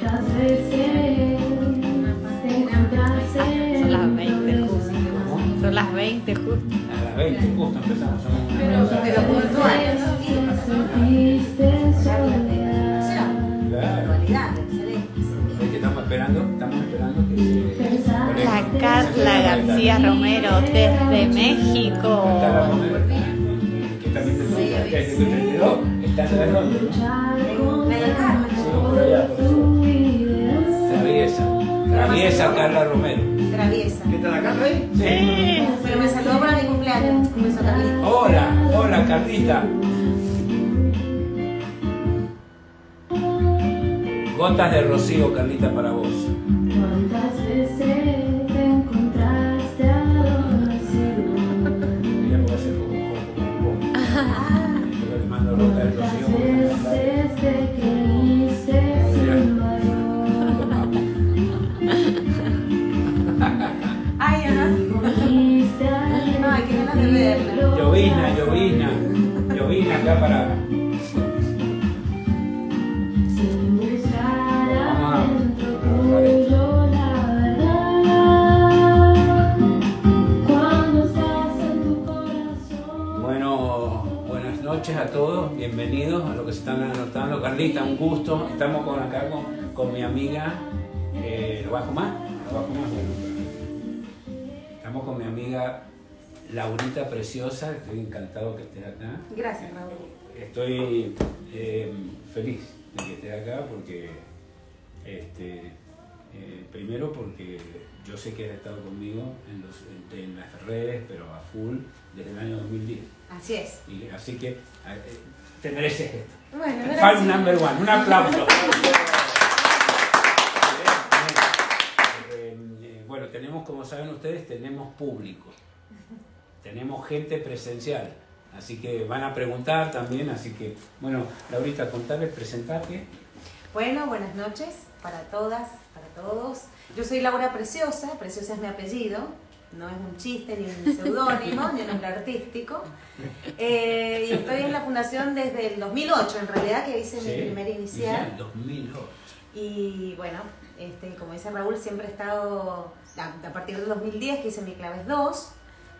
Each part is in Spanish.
Son las 20 justo. Son las 20 justo. A las 20 justo empezamos. Pero, Es estamos esperando, estamos esperando La Carla García Romero desde México. Que también Traviesa Carla Romero. Traviesa. ¿Qué tal la Carla ahí? Sí. Pero me saludó para mi cumpleaños. Un beso, Carlita. Hola, hola Carlita. Gotas de rocío, Carlita, para vos. ¿Cuántas veces te buenas noches a todos, bienvenidos a lo que se están anotando. Carlita, un gusto. Estamos con acá con, con mi amiga. Eh, ¿Lo bajo más? ¿Lo bajo más? Bueno. Estamos con mi amiga Laurita Preciosa. Estoy encantado que estés acá. Gracias, Raúl. Estoy eh, feliz de que estés acá porque, este, eh, primero porque yo sé que has estado conmigo en, los, en, en las redes, pero a full, desde el año 2010. Así es. Y, así que eh, te mereces esto. Bueno, Fan gracias. number one, un aplauso. Bueno, tenemos, como saben ustedes, tenemos público. Tenemos gente presencial. Así que van a preguntar también. Así que, bueno, Laurita, contarles, presentarte. Bueno, buenas noches para todas, para todos. Yo soy Laura Preciosa, Preciosa es mi apellido, no es un chiste, ni un seudónimo, ni un nombre artístico. Eh, y estoy en la fundación desde el 2008, en realidad, que hice mi primer inicial. 2008. Y bueno, este, como dice Raúl, siempre he estado, a, a partir del 2010 que hice mi Claves 2,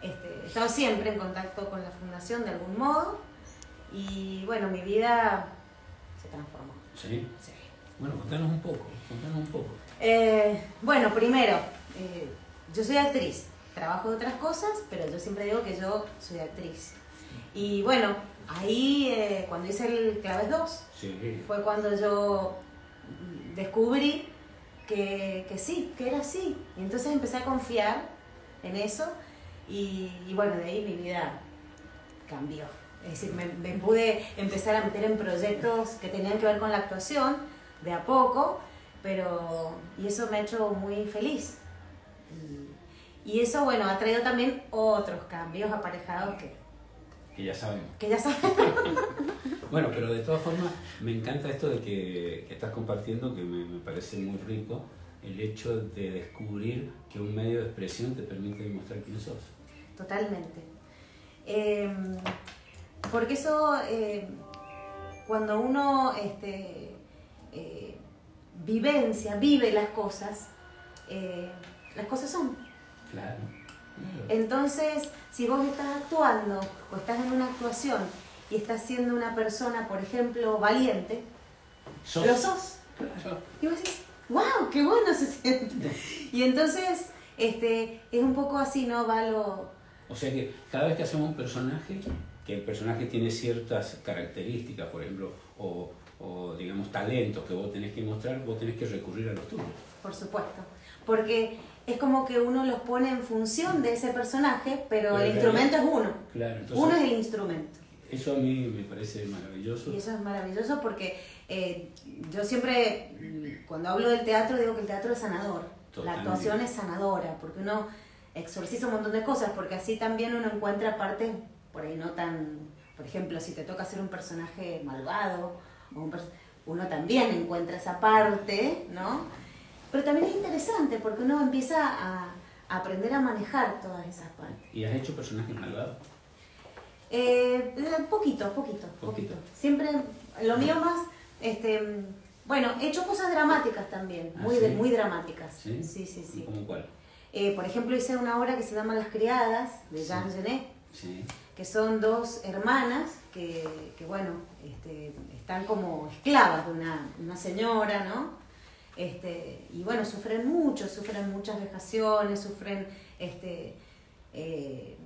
este, he estado siempre en contacto con la fundación de algún modo. Y bueno, mi vida se transformó. Sí. Sí. Bueno, contanos un poco, contanos un poco. Eh, bueno, primero, eh, yo soy actriz, trabajo de otras cosas, pero yo siempre digo que yo soy actriz. Y bueno, ahí eh, cuando hice el Claves 2, Sí. fue cuando yo descubrí que, que sí, que era así. Y entonces empecé a confiar en eso y, y bueno, de ahí mi vida cambió. Es decir, me, me pude empezar a meter en proyectos que tenían que ver con la actuación de a poco, pero y eso me ha hecho muy feliz. Y, y eso, bueno, ha traído también otros cambios aparejados que, Que ya sabemos. que ya saben. Bueno, pero de todas formas, me encanta esto de que, que estás compartiendo, que me, me parece muy rico, el hecho de descubrir que un medio de expresión te permite demostrar quién sos. Totalmente. Eh, porque eso, eh, cuando uno este, eh, vivencia, vive las cosas, eh, las cosas son. Claro. Entonces, si vos estás actuando o estás en una actuación y estás siendo una persona, por ejemplo, valiente, Sos. lo sos. Claro. Y vos decís, wow, qué bueno se siente. Y entonces, este, es un poco así, ¿no? Va lo, O sea que cada vez que hacemos un personaje, que el personaje tiene ciertas características, por ejemplo, o, o, digamos talentos que vos tenés que mostrar, vos tenés que recurrir a los tuyos. Por supuesto. Porque es como que uno los pone en función de ese personaje, pero Pero el en instrumento es uno. Claro, entonces Uno es el instrumento. eso a mí me parece maravilloso. Y eso es maravilloso porque eh, yo siempre, mm, cuando hablo del teatro, digo que el teatro es sanador. Totalmente. La actuación es sanadora, porque uno exorciza un montón de cosas, porque así también uno encuentra partes por ahí no tan... Por ejemplo, si te toca hacer un personaje malvado, o un pers- uno también encuentra esa parte, ¿no? Pero también es interesante porque uno empieza a, a aprender a manejar todas esas partes. ¿Y has hecho personajes malvados? Eh, poquito, poquito, poquito, Poquito. Siempre, lo mío más, este, Bueno, he hecho cosas dramáticas también, ¿Ah, muy, sí? de- muy dramáticas. ¿Sí? sí, sí. sí. ¿Cómo cuál? Eh, por ejemplo, hice una obra que se llama Las Criadas, de Sí. Jean Genet, Sí. que son dos hermanas que, que, bueno, este, están como esclavas de una, una señora, ¿no? Este, y bueno, sufren mucho, sufren muchas vejaciones, sufren este, eh,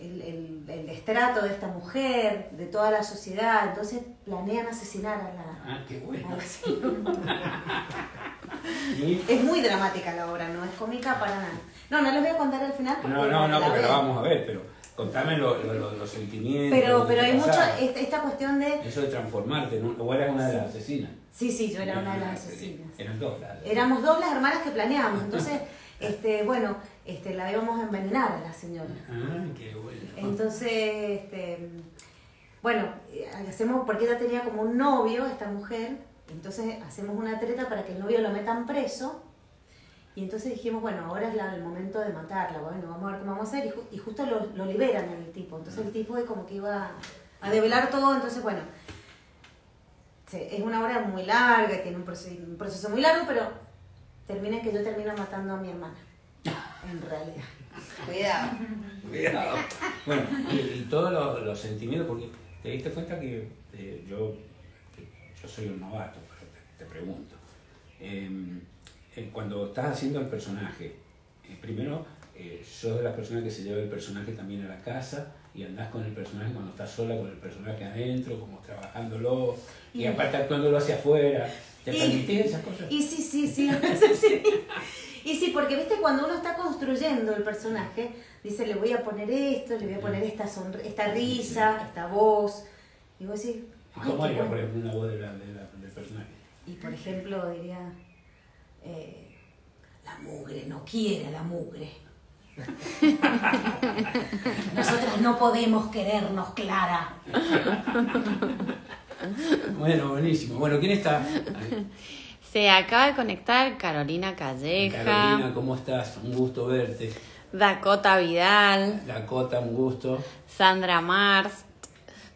el, el- el destrato de esta mujer, de toda la sociedad, entonces planean asesinar a la, Ah, qué bueno. a la señora. ¿Y? Es muy dramática la obra, no es cómica para nada. No, no les voy a contar al final porque No, no, no, porque la vamos a ver, pero contame lo- lo- lo- los sentimientos. Pero, pero hay mucho, pasaba. esta, esta cuestión de... Eso de transformarte, ¿no? o eras una de las asesinas. Sí, sí, yo era una de las asesinas. Eran dos las. Éramos dos las hermanas que planeábamos, entonces, este, bueno, este, la íbamos a envenenar a la señora. Ah, qué bueno. Entonces, este, bueno, eh, hacemos, porque ella tenía como un novio, esta mujer, entonces hacemos una treta para que el novio lo metan preso. Y entonces dijimos, bueno, ahora es la- el momento de matarla, bueno, vamos a ver cómo vamos a hacer. Y, ju- y justo lo, lo liberan al tipo. Entonces el tipo es como que iba a develar todo, entonces bueno, sí, es una obra muy larga, tiene un proceso, un proceso muy largo, pero termina que yo termino matando a mi hermana, en realidad. Cuidado. Cuidado. Bueno, y, y todos los, los sentimientos, porque te diste cuenta que eh, yo, yo soy un novato, pero te, te pregunto. Eh, eh, cuando estás haciendo el personaje, eh, primero, eh, sos de las personas que se lleva el personaje también a la casa y andás con el personaje cuando estás sola con el personaje adentro, como trabajándolo, y Y- aparte actuándolo hacia afuera. ¿Te Y- permitís esas cosas? Y sí, sí, sí. Y sí, porque viste, cuando uno está construyendo el personaje, dice, le voy a poner esto, le voy a poner esta, esta risa, esta voz. Y vos decís, ¿Y "Ay, ¿Cómo haría, por bueno". ejemplo, una voz de la- de la- del personaje? Y por ejemplo, diría, eh, la mugre no quiere a la mugre. Nosotras no podemos querernos, Clara. Bueno, buenísimo. Bueno, ¿quién está? Ahí. Se acaba de conectar Carolina Calleja, Carolina, ¿cómo estás? Un gusto verte. Dakota Vidal, Dakota, un gusto. Sandra Marst.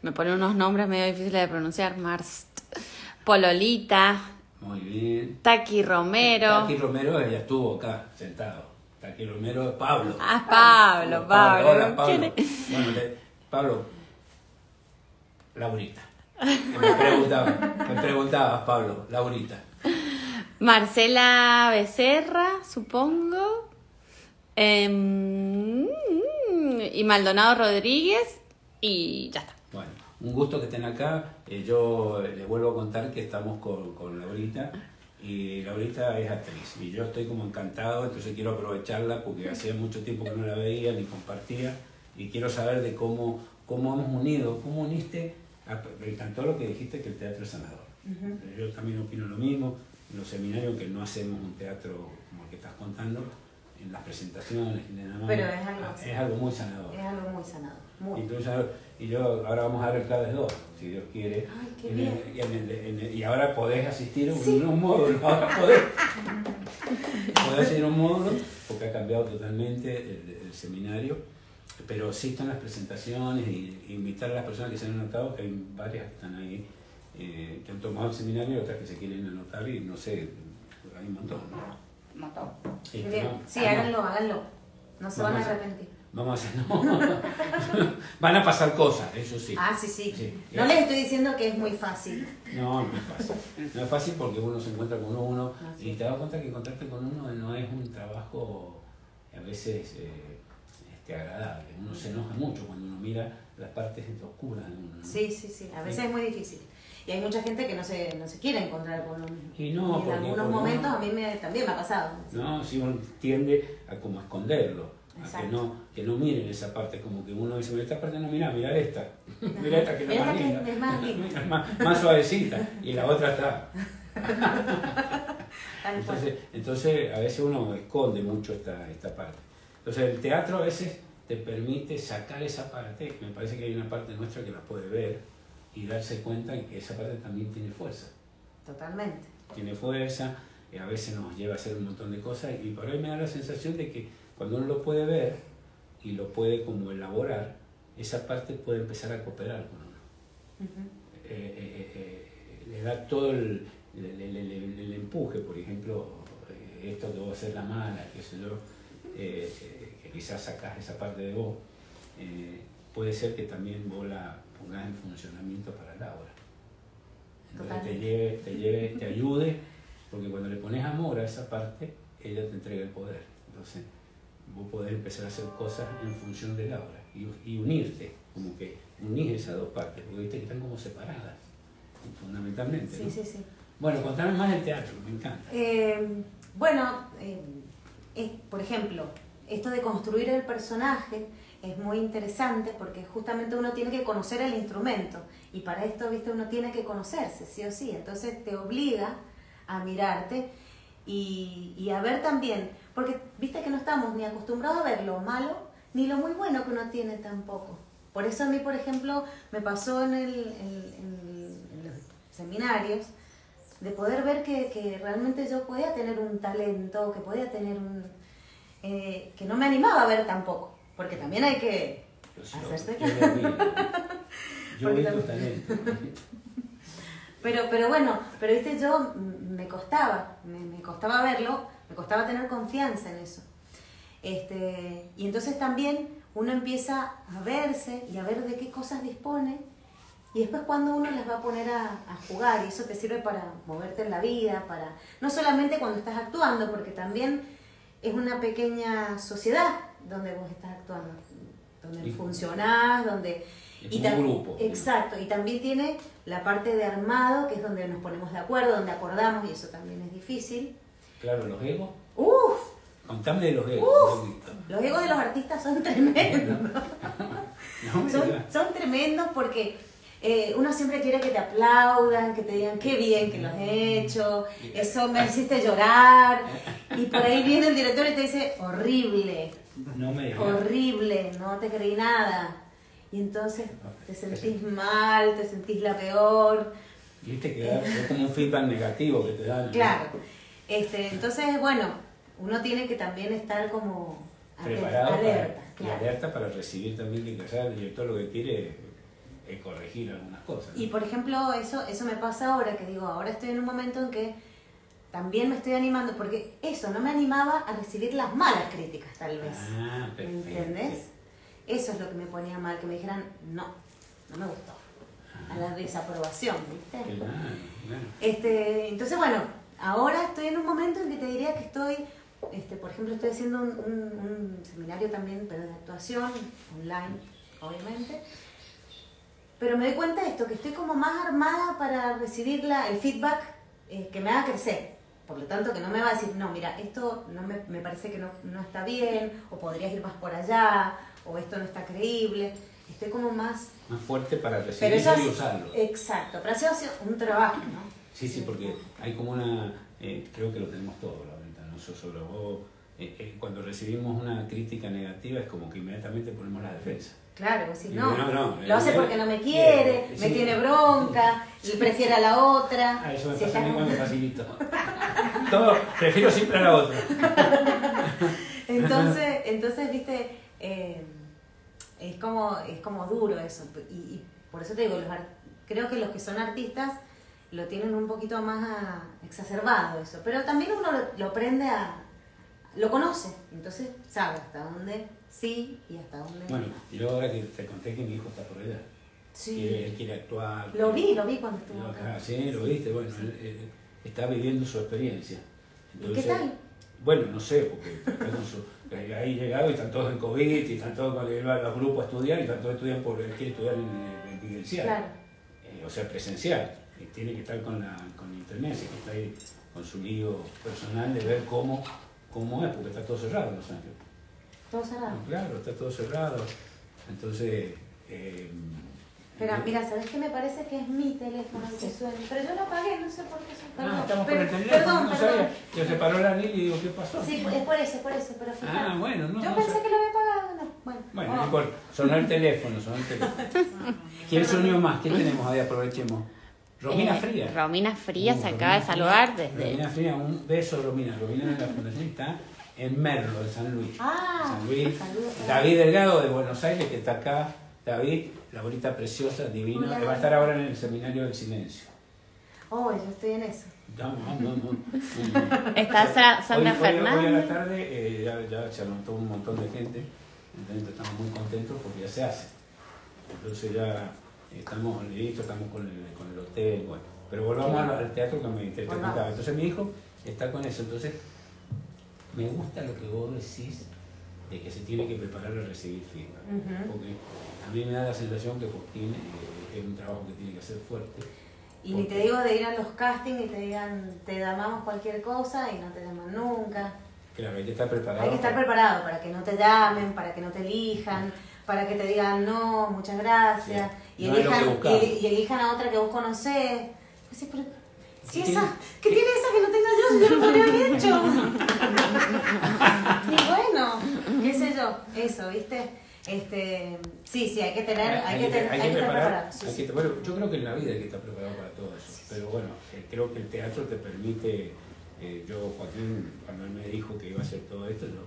Me pone unos nombres medio difíciles de pronunciar. Marst. Pololita, Muy bien. Taki Romero. Taki Romero ya estuvo acá, sentado. Taki Romero, Pablo. Ah, Pablo, Pablo. Hola, Pablo. ¿Quién es? Bueno, le- Pablo, Laurita. Me preguntaba, me preguntabas, Pablo, Laurita. Marcela Becerra, supongo. Em, y Maldonado Rodríguez. Y ya está. Bueno, un gusto que estén acá. Eh, yo les vuelvo a contar que estamos con, con Laurita y Laurita es actriz y yo estoy como encantado, entonces quiero aprovecharla porque hacía mucho tiempo que no la veía ni compartía y quiero saber de cómo, cómo hemos unido, cómo uniste, a- me encantó lo que dijiste que el teatro es sanador. Yo también opino lo mismo, en los seminarios que no hacemos un teatro como el que estás contando, en las presentaciones, ni nada más. Pero es algo- Ah, es algo muy sanador. Es algo muy sanado. Muy. Entonces, y yo ahora vamos a ver el Claves 2, si Dios quiere. Ay, qué En bien. el- y, en el- en el- y ahora podés asistir a un, un módulo, ahora podés. podés ir a un módulo, porque ha cambiado totalmente el, el seminario. Pero sí están las presentaciones y y invitar a las personas que se han anotado, que hay varias que están ahí, eh, que han tomado el seminario y otras que se quieren anotar y no sé, hay un montón. ¿no? Bien. ¿no? Sí, Ah, no. háganlo, háganlo. No se van a arrepentir. Vamos a no. Van a pasar cosas, eso sí. Ah, sí, sí. Sí. No les estoy diciendo que es muy fácil. No, no es fácil. No es fácil porque uno se encuentra con uno Así y te das cuenta que encontrarte con uno no es un trabajo a veces eh, este, agradable. Uno se enoja mucho cuando uno mira las partes oscuras de uno. ¿no? Sí, sí, sí. A veces es muy difícil. Y hay mucha gente que no se, no se quiere encontrar con uno mismo. Y no, en porque- algunos porque momentos a mí me, también me ha pasado. No, si uno tiende a como esconderlo. A que no, que no miren esa parte, como que uno dice, "Mira, esta parte no mira, mira esta, mira esta que es más linda, es más linda. más, más suavecita, y la otra está. Entonces, entonces a veces uno esconde mucho esta, esta parte. Entonces el teatro a veces te permite sacar esa parte, me parece que hay una parte nuestra que la puede ver y darse cuenta que esa parte también tiene fuerza. Totalmente. Tiene fuerza, y a veces nos lleva a hacer un montón de cosas y por ahí me da la sensación de que cuando uno lo puede ver y lo puede como elaborar, esa parte puede empezar a cooperar con uno eh, eh, eh, le da todo el, el, empuje, por ejemplo, eh, esto que vos hacer la mala, qué sé yo, eh, eh, que quizás sacás esa parte de vos, eh, puede ser que también vos la pongas en funcionamiento para Laura. Entonces te lleve, te lleve, te ayude, porque cuando le pones amor a esa parte, ella te entrega el poder. Entonces, vos podés empezar a hacer cosas en función de Laura y, y unirte, como que unís esas dos partes, porque viste que están como separadas, fundamentalmente. Sí, ¿no? sí, sí. Bueno, contame más del teatro, me encanta. Eh, bueno, eh, es- por ejemplo, esto de construir el personaje es muy interesante porque justamente uno tiene que conocer el instrumento y para esto, viste, uno tiene que conocerse, sí o sí. Entonces te obliga a mirarte y, y a ver también, porque viste que no estamos ni acostumbrados a ver lo malo ni lo muy bueno que uno tiene tampoco. Por eso a mí, por ejemplo, me pasó en, el, en- en- los seminarios de poder ver que, que realmente yo podía tener un talento, que podía tener un... eh, que no me animaba a ver tampoco, porque también hay que Yo sí, hacerse también- talento. Pero, pero bueno, pero viste, yo me costaba, me, me costaba verlo, me costaba tener confianza en eso. Este, y entonces también uno empieza a verse y a ver de qué cosas dispone. Y después cuando uno las va a poner a, a jugar, y eso te sirve para moverte en la vida, para no solamente cuando estás actuando, porque también es una pequeña sociedad donde vos estás actuando, donde Y- funcionás, donde... Es y un tam- grupo. Exacto, y también tiene la parte de armado, que es donde nos ponemos de acuerdo, donde acordamos, y eso también es difícil. Claro, los egos. ¡Uf! Contame de los egos. poquito. Los egos de los artistas son tremendos. No son tremendos porque eh, uno siempre quiere que te aplaudan, que te digan qué bien que lo has hecho, eso me hiciste llorar. Y por ahí viene el director y te dice, horrible, No me digas. horrible, no te creí nada. Y entonces te sentís mal, te sentís la peor. Viste que da- es como un feedback negativo que te dan. Claro. Este, entonces, bueno, uno tiene que también estar como Preparado alerta. para, claro. alerta para recibir también que quizás el director lo que quiere es, es corregir algunas cosas. ¿no? Y por ejemplo, eso, eso me pasa ahora, que digo, ahora estoy en un momento en que también me estoy animando, porque eso no me animaba a recibir las malas críticas, tal vez. Ah, ¿Me perfecto. entiendes? Eso es lo que me ponía mal, que me dijeran, no, no me gustó. A la desaprobación, ¿viste? Claro, claro. Este, entonces, bueno, ahora estoy en un momento en que te diría que estoy, este, por ejemplo, estoy haciendo un, un- un seminario también, pero de actuación, online, obviamente. Pero me doy cuenta de esto, que estoy como más armada para recibir la, el feedback eh, que me haga crecer. Por lo tanto, que no me va a decir, no, mira, esto no me, me parece que no, no está bien, o podrías ir más por allá, o esto no está creíble. Estoy como más... Más fuerte para recibirlo y usarlo. Exacto, pero eso ha sido un trabajo, ¿no? Sí, sí, porque hay como una, eh, creo que lo tenemos todos, la verdad, no solo vos. eh, eh, cuando recibimos una crítica negativa es como que inmediatamente ponemos la defensa. Claro, si Y no, no, no, lo hace porque no me quiere, sí. me tiene bronca, le prefiere a la otra. Ah, eso me Si pasa a mí estás- cuando facilito. Todo, prefiero siempre a la otra. Entonces, entonces, viste, eh, es como, es como duro eso. Y, y por eso te digo, los ar- creo que los que son artistas lo tienen un poquito más ah, exacerbado eso. Pero también uno lo, lo aprende a, lo conoce, entonces sabe hasta dónde sí y hasta dónde Bueno, y luego ahora que te conté que mi hijo está por allá. sí. Quiere, él quiere actuar. Lo vi, lo vi cuando estuvo acá. sí, lo viste, bueno, él, él está viviendo su experiencia. ¿Y qué tal? Bueno, no sé, porque está con su- eh, ahí llegado y están todos en COVID y están todos con a los grupos a estudiar y están todos estudian por, él quiere estudiar en, en vivencial, Claro. eh, o sea, presencial. Y tiene que estar con, la, con internet, así que está ahí con su lío personal de ver cómo, cómo es, porque está todo cerrado en Los Ángeles. Todo cerrado. No, claro, está todo cerrado. Entonces, eh, Espera, mira, ¿sabes qué me parece que es mi teléfono el que suena? Pero yo lo apagué, no sé por qué suena. Ah, estamos Pero- con el teléfono, Perdón, no perdón. sabía. Yo se paró la y digo, ¿qué pasó? Sí, es por eso, es por eso, pero fíjate. Ah, bueno, no. Yo no pensé sé. que lo había apagado, no. Bueno, Bueno, oh. no importa. Sonó el teléfono, sonó el teléfono. ¿Quién unió más? ¿Quién tenemos ahí? Aprovechemos. Romina Eh, Fría. Romina Fría Uh, se Romina acaba de Fría. saludar desde. Romina Fría, un beso, Romina. Romina de la Fundación está en Merlo, en San Luis. Ah, San Luis. saludos. David Delgado de Buenos Aires, que está acá. David, la bonita preciosa, divina, Hola. que va a estar ahora en el seminario del silencio. Oh, yo estoy en eso. Vamos, vamos, vamos. Está Sa- Sandra Hoy- hoy- Hoy a la tarde eh, ya, ya se anotó un montón de gente, entonces estamos muy contentos porque ya se hace. Entonces ya estamos listos, estamos con el, con el hotel, bueno. Pero volvamos al, al teatro que me contaba. Entonces mi hijo está con eso, entonces me gusta lo que vos decís de que se tiene que preparar a recibir feedback. Porque a mí me da la sensación que Joaquín eh, es un trabajo que tiene que ser fuerte. Y ni te digo de ir a los castings y te digan, te llamamos cualquier cosa y no te llaman nunca. Claro, hay que estar preparado. Hay que estar para- preparado para que no te llamen, para que no te elijan, para que te digan no, muchas gracias, Sí. y, No elijan, y, y elijan a otra que vos conocés. Pues sí, pero, si ¿Qué esa, tiene? ¿qué tiene esa que no tenga yo? Si yo no lo había hecho. y bueno, qué sé yo, eso, ¿viste? Este, sí, sí, hay que tener, hay, que, tener, hay que estar preparar, preparado. sí, hay sí. que- bueno, yo creo que en la vida hay que estar preparado para todo eso. Pero bueno, eh, creo que el teatro te permite. eh, yo, Joaquín, cuando él me dijo que iba a hacer todo esto, yo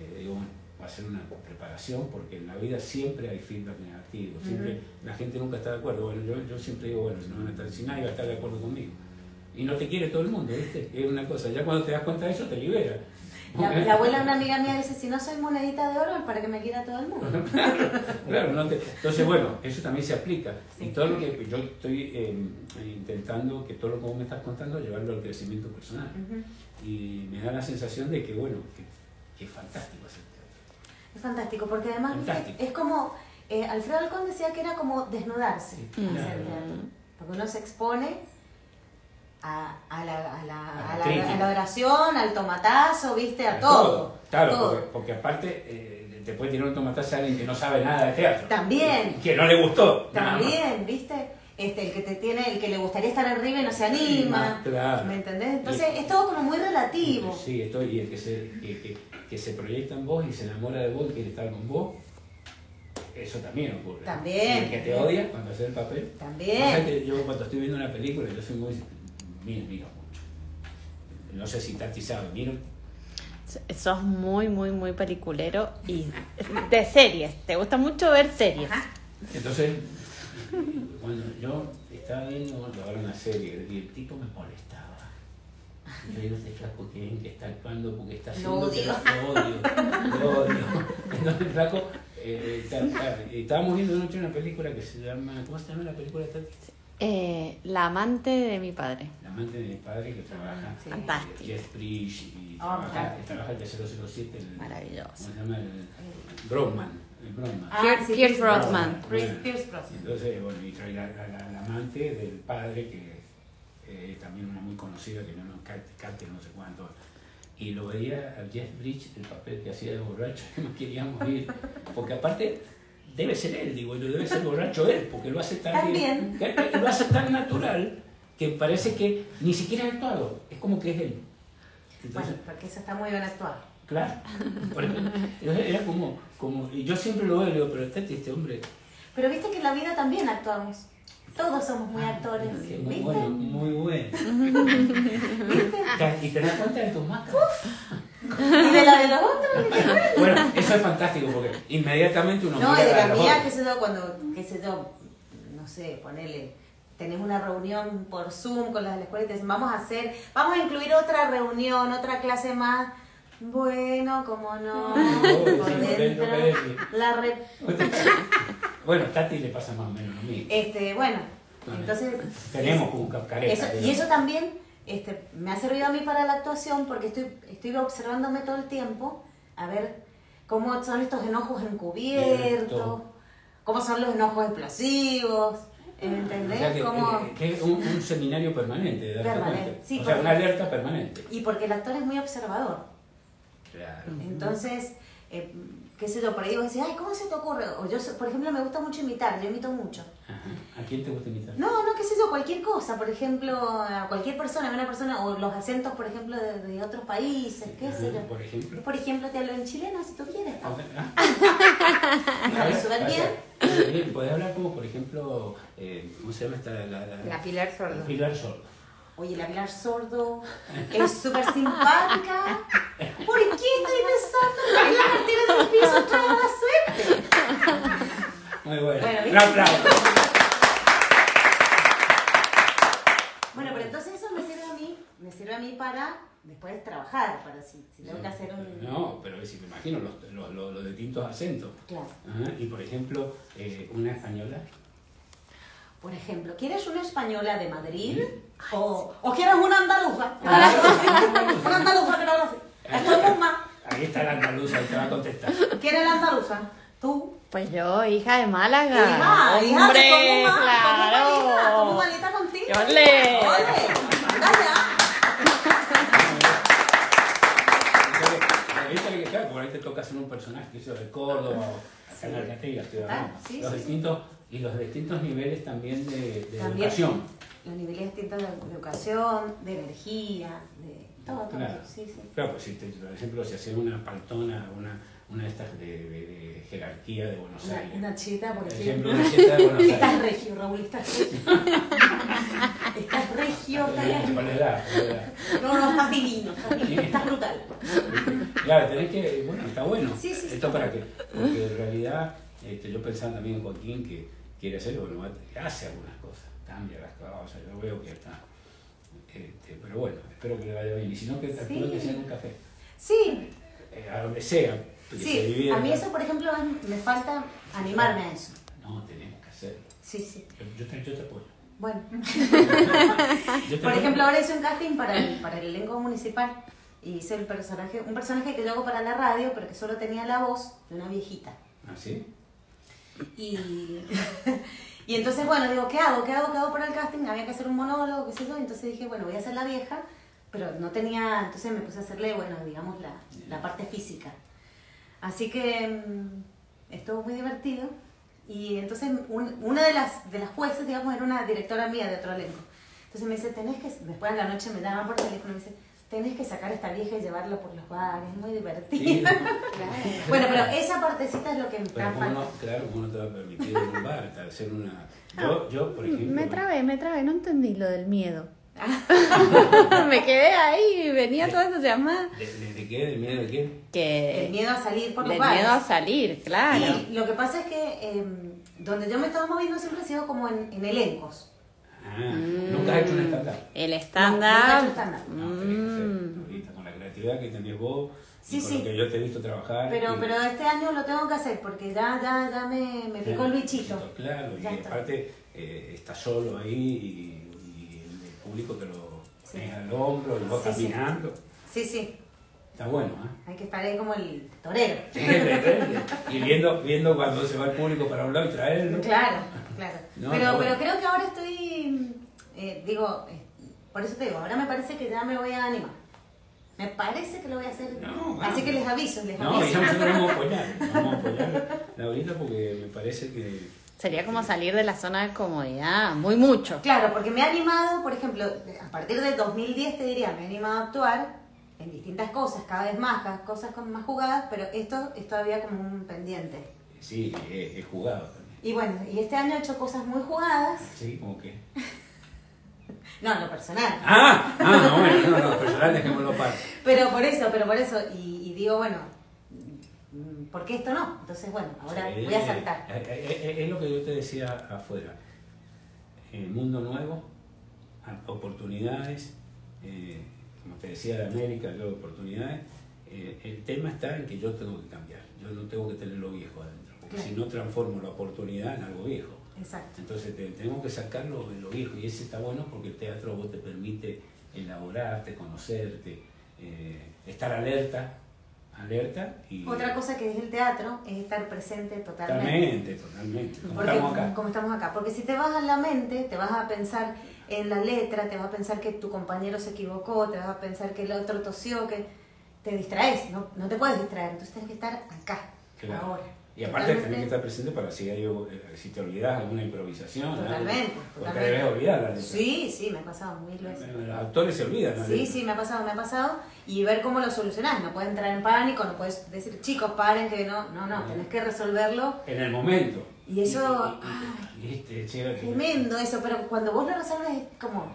eh, digo, bueno, va a ser una preparación porque en la vida siempre hay feedback negativo. Siempre, La gente nunca está de acuerdo. Bueno, yo, yo siempre digo, bueno, no van a estar, si nadie va a estar de acuerdo conmigo. Y no te quiere todo el mundo, ¿viste? Es una cosa. Ya cuando te das cuenta de eso, te libera. La, la abuela de una amiga mía dice, si no soy monedita de oro, es para que me quiera todo el mundo. Claro, no te- entonces bueno, eso también se aplica. Sí. Y todo lo que yo estoy eh, intentando, que todo lo que vos me estás contando, llevarlo al crecimiento personal. Ujú. Y me da la sensación de que, bueno, que, que es fantástico hacer teatro. Es fantástico, porque además. Fantástico. es como, eh, Alfredo Alcón decía que era como desnudarse, Sí, claro. porque uno se expone a, a la, a, la, A la a la oración, al tomatazo, viste, a todo. Claro, todo. Porque, porque aparte eh, te puede tirar un tomatazo a alguien que no sabe nada de teatro. También. Que no le gustó. También, viste, este, el que te tiene, el que le gustaría estar arriba y no se anima, Claro. ¿me entendés? Entonces Y- es todo como muy relativo. Sí, estoy, y el que se, que, que- que se proyecta en vos y se enamora de vos y quiere estar con vos, eso también ocurre. También, Y el que te también. odia cuando hace el papel. O sea También. que yo cuando estoy viendo una película, yo soy muy. Miro mucho. No sé si Tati sabe, miro. Sos muy, muy, muy peliculero y de series. ¿Te gusta mucho ver series? Entonces, cuando yo estaba viendo ahora una serie y el tipo me molestaba. Y Yo digo, este flaco que, que está actuando porque está haciendo Lo que odio. lo odio, lo odio. Entonces el flaco, eh, está- está- estábamos viendo anoche una película que se llama, ¿cómo se llama la película de Tati? Eh, la amante de mi padre. La amante de mi padre que trabaja Sí. Fantástico. Jeff Bridge y Ah, trabaja, fantástico. trabaja el de 007, el, Maravilloso. ¿cómo se llama? El Bromman. Ah, Pierce- sí, Pierce Brosnan. Pierce, Pierce Brosnan. Entonces, bueno, y trae la, la- la- la amante del padre, que eh, también una muy conocida, que no nos cante, no sé cuánto. Y lo veía a Jeff Bridge, el papel que hacía de borracho, y nos queríamos ir. Porque aparte, debe ser él, digo yo, debe ser borracho él, porque lo hace tan También. bien, lo hace tan natural, que parece que ni siquiera ha actuado, es como que es él. Entonces, Bueno, porque eso está muy bien actuado. claro, era como, como, y yo siempre lo veo, y digo, pero este, este hombre, Pero viste que en la vida también actuamos. Todos somos muy actores. que muy ¿Viste? bueno, muy bueno. ¿Viste? Te- Y te das cuenta de tus máscaras. Y de la de los otros. Bueno, eso es fantástico porque inmediatamente uno No, y mira de a la los mía, otros. qué sé yo, cuando, qué sé yo, no sé, ponele, tenés una reunión por Zoom con las de la escuela y te dicen, vamos a hacer, vamos a incluir otra reunión, otra clase más. Bueno, como no, Oh, por sí, dentro, la re... Bueno, Tati le pasa más o menos lo mismo. Este, bueno, entonces... Tenemos como un careta. Eso, y eso también este, me ha servido a mí para la actuación porque estoy, estoy observándome todo el tiempo a ver cómo son estos enojos encubiertos, cómo son los enojos explosivos, ¿me entendés? O sea que, Cómo- eh, que es un, un seminario permanente, de Permanente, sí, o sea, porque- una alerta permanente. Y porque el actor es muy observador. Claro. Entonces, eh, qué sé yo, por ahí vos decís, ay, ¿cómo se te ocurre? O yo, por ejemplo, me gusta mucho imitar, yo imito mucho. Ajá. ¿A quién te gusta imitar? No, no, qué sé yo, cualquier cosa, por ejemplo, a cualquier persona, a una persona, o los acentos, por ejemplo, de, de otros países, qué sé yo. Por ejemplo. Por ejemplo, te hablo en chileno si tú quieres. Ah. ¿Sabes súper bien? Súper bien. Podés hablar como, por ejemplo, eh, ¿cómo se llama esta? La, la, La Pilar Sordo. Pilar Sordo. Oye, la Pilar Sordo es súper simpática. ¿Por qué estoy pensando en la cartera del piso trae la suerte? Muy bueno. Bueno, Un ¿viste? aplauso. Bueno, pero entonces eso me sirve a mí para después trabajar, para si, si tengo que hacer un... No, pero sí, me imagino los, los, los- los distintos acentos. Claro. Ajá, Y por ejemplo, eh, una española. Por ejemplo, ¿quieres una española de Madrid? O, ¿O quieres una andaluza? una andaluza que no habla así. Esto es más. Ahí está la andaluza, ahí te va a contestar. ¿Quieres la andaluza? Tú. Pues yo, hija de Málaga. Hija, hija, Hombre, pongo más, claro. pongo malita, contigo. ¡Ole! ¡Ole! Claro, por ahí te toca hacer un personaje que hizo de Córdoba acá en Argentina. Ah, sí, los sí, distintos y los distintos niveles también de, de También educación. Los niveles distintos de de educación, de energía, de todo, todo. Claro. Sí, sí. Claro, pues si te- por ejemplo, si haces una paltona, una, una de estas de, jerarquía de Buenos Una, Aires. una cheta, por Por ejemplo. una cheta de Buenos Estás Aires. regio, Raúl, estás regio. estás regio, estás regio. Con la. No, no, estás divino, estás divino, estás brutal. Claro, tenés que, bueno, está bueno. Sí, sí, Esto para que, porque en realidad, este, yo pensaba también en Joaquín que quiere hacer, bueno, va- hace algunas cosas, cambia las cosas, yo veo que está. Este, pero bueno, espero que le vaya bien. Y si no, que Sí. que sea en un café, Sí, eh, a donde sea. sí. A mí eso, por ejemplo, es- me falta animarme a eso. No, tenemos que hacerlo. Sí, sí. Yo, yo te, yo te apoyo. Bueno, por ejemplo, ahora hice un casting para el, para el elenco municipal y hice el personaje, un personaje que yo hago para la radio, pero que solo tenía la voz de una viejita. ¿Ah, sí? Y, y entonces, bueno, digo, ¿qué hago? ¿Qué hago? ¿Qué hago para el casting? Había que hacer un monólogo, qué sé yo. Entonces dije, bueno, voy a hacer la vieja, pero no tenía, entonces me puse a hacerle, bueno, digamos, la, la parte física. Así que mm, estuvo muy divertido. Y entonces un- una de las, de las jueces, digamos, era una directora mía de otro elenco. Entonces me dice, tenés que, después de la noche me llaman por teléfono y me dice, tenés que sacar a esta vieja y llevarla por los bares, es muy Sí, divertido. bueno, pero esa partecita es lo que me Pero está ¿cómo no, claro, ¿cómo no te va a permitir en un bar hacer una... Yo, yo por ejemplo... Me trabé, me trabé, no entendí lo del miedo. me quedé ahí venía todas esas llamadas. ¿De, de, de qué? ¿De miedo de qué? Que El miedo a salir por los del bares. miedo a salir, claro. Y lo que pasa es que eh, donde yo me estaba moviendo siempre ha sido como en, en elencos. Ah, nunca has hecho un stand-up. El No, nunca he hecho estándar. stand-up. No, Mm. con la creatividad que tenés vos y Sí, con sí. lo que yo te he visto trabajar. Pero, y- pero este año lo tengo que hacer porque ya, ya, ya me, me picó el bichito. Claro, y Ya está. aparte eh, estás solo ahí y, y el público te lo Sí. tenés al hombro y vos Sí, sí. caminando. Sí, sí. Está bueno, ¿eh? Hay que estar ahí como el torero. y viendo, viendo cuando se va el público para un lado y traerlo. Claro, claro. No, pero, no. pero creo que ahora estoy, eh, digo, eh, por eso te digo, ahora me parece que ya me voy a animar. Me parece que lo voy a hacer. No, vamos. Así que les aviso, les No, aviso. ya nosotros vamos a apoyar, vamos a apoyar ahorita porque me parece que Sería como salir de la zona de comodidad, muy mucho. Claro, porque me he animado, por ejemplo, a partir de 2010 te diría, me he animado a actuar en distintas cosas, cada vez más, cada cosas con más jugadas, pero esto es todavía como un pendiente. sí, he, he jugado también. Y bueno, y este año he hecho cosas muy jugadas, Sí, como que. no en lo personal, Ah, ah, no, bueno, no, no, personal dejémoslo aparte. pero por eso, pero por eso, y, y digo, bueno, ¿por qué esto no? Entonces, bueno, ahora Sí, voy a saltar. eh, eh, eh, Es lo que yo te decía afuera. El mundo nuevo, a- oportunidades, eh, como te decía de América, yo oportunidades. eh, el tema está en que yo tengo que cambiar. Yo no tengo que tener lo viejo adentro, porque Claro. si no transformo la oportunidad en algo viejo. Exacto. Entonces te- tenemos que sacarlo de lo viejo y ese está bueno porque el teatro vos te permite elaborarte, conocerte, eh, estar alerta, alerta y Otra cosa que es el teatro es estar presente totalmente. totalmente, totalmente, como Porque, estamos acá. como estamos acá. Porque si te vas a la mente, te vas a pensar en la letra, te vas a pensar que tu compañero se equivocó, te vas a pensar que el otro tosió, que te distraes, no, no te puedes distraer, entonces tienes que estar acá, Claro. ahora. Y aparte Totalmente. tenés que estar presente para si, hay, eh, si te olvidas alguna improvisación. Totalmente, totalmente. debes olvidar la letra. Sí, sí, me ha pasado mil veces. Los actores se olvidan. la Sí, letra. sí, me ha pasado, me ha pasado. Y ver cómo lo solucionás. No puedes entrar en pánico, no puedes decir, chicos, paren, que no, no, no, tenés que resolverlo. En el momento. Y eso, Y, y- y este, Tremendo eso, pero cuando vos lo resuelves es como,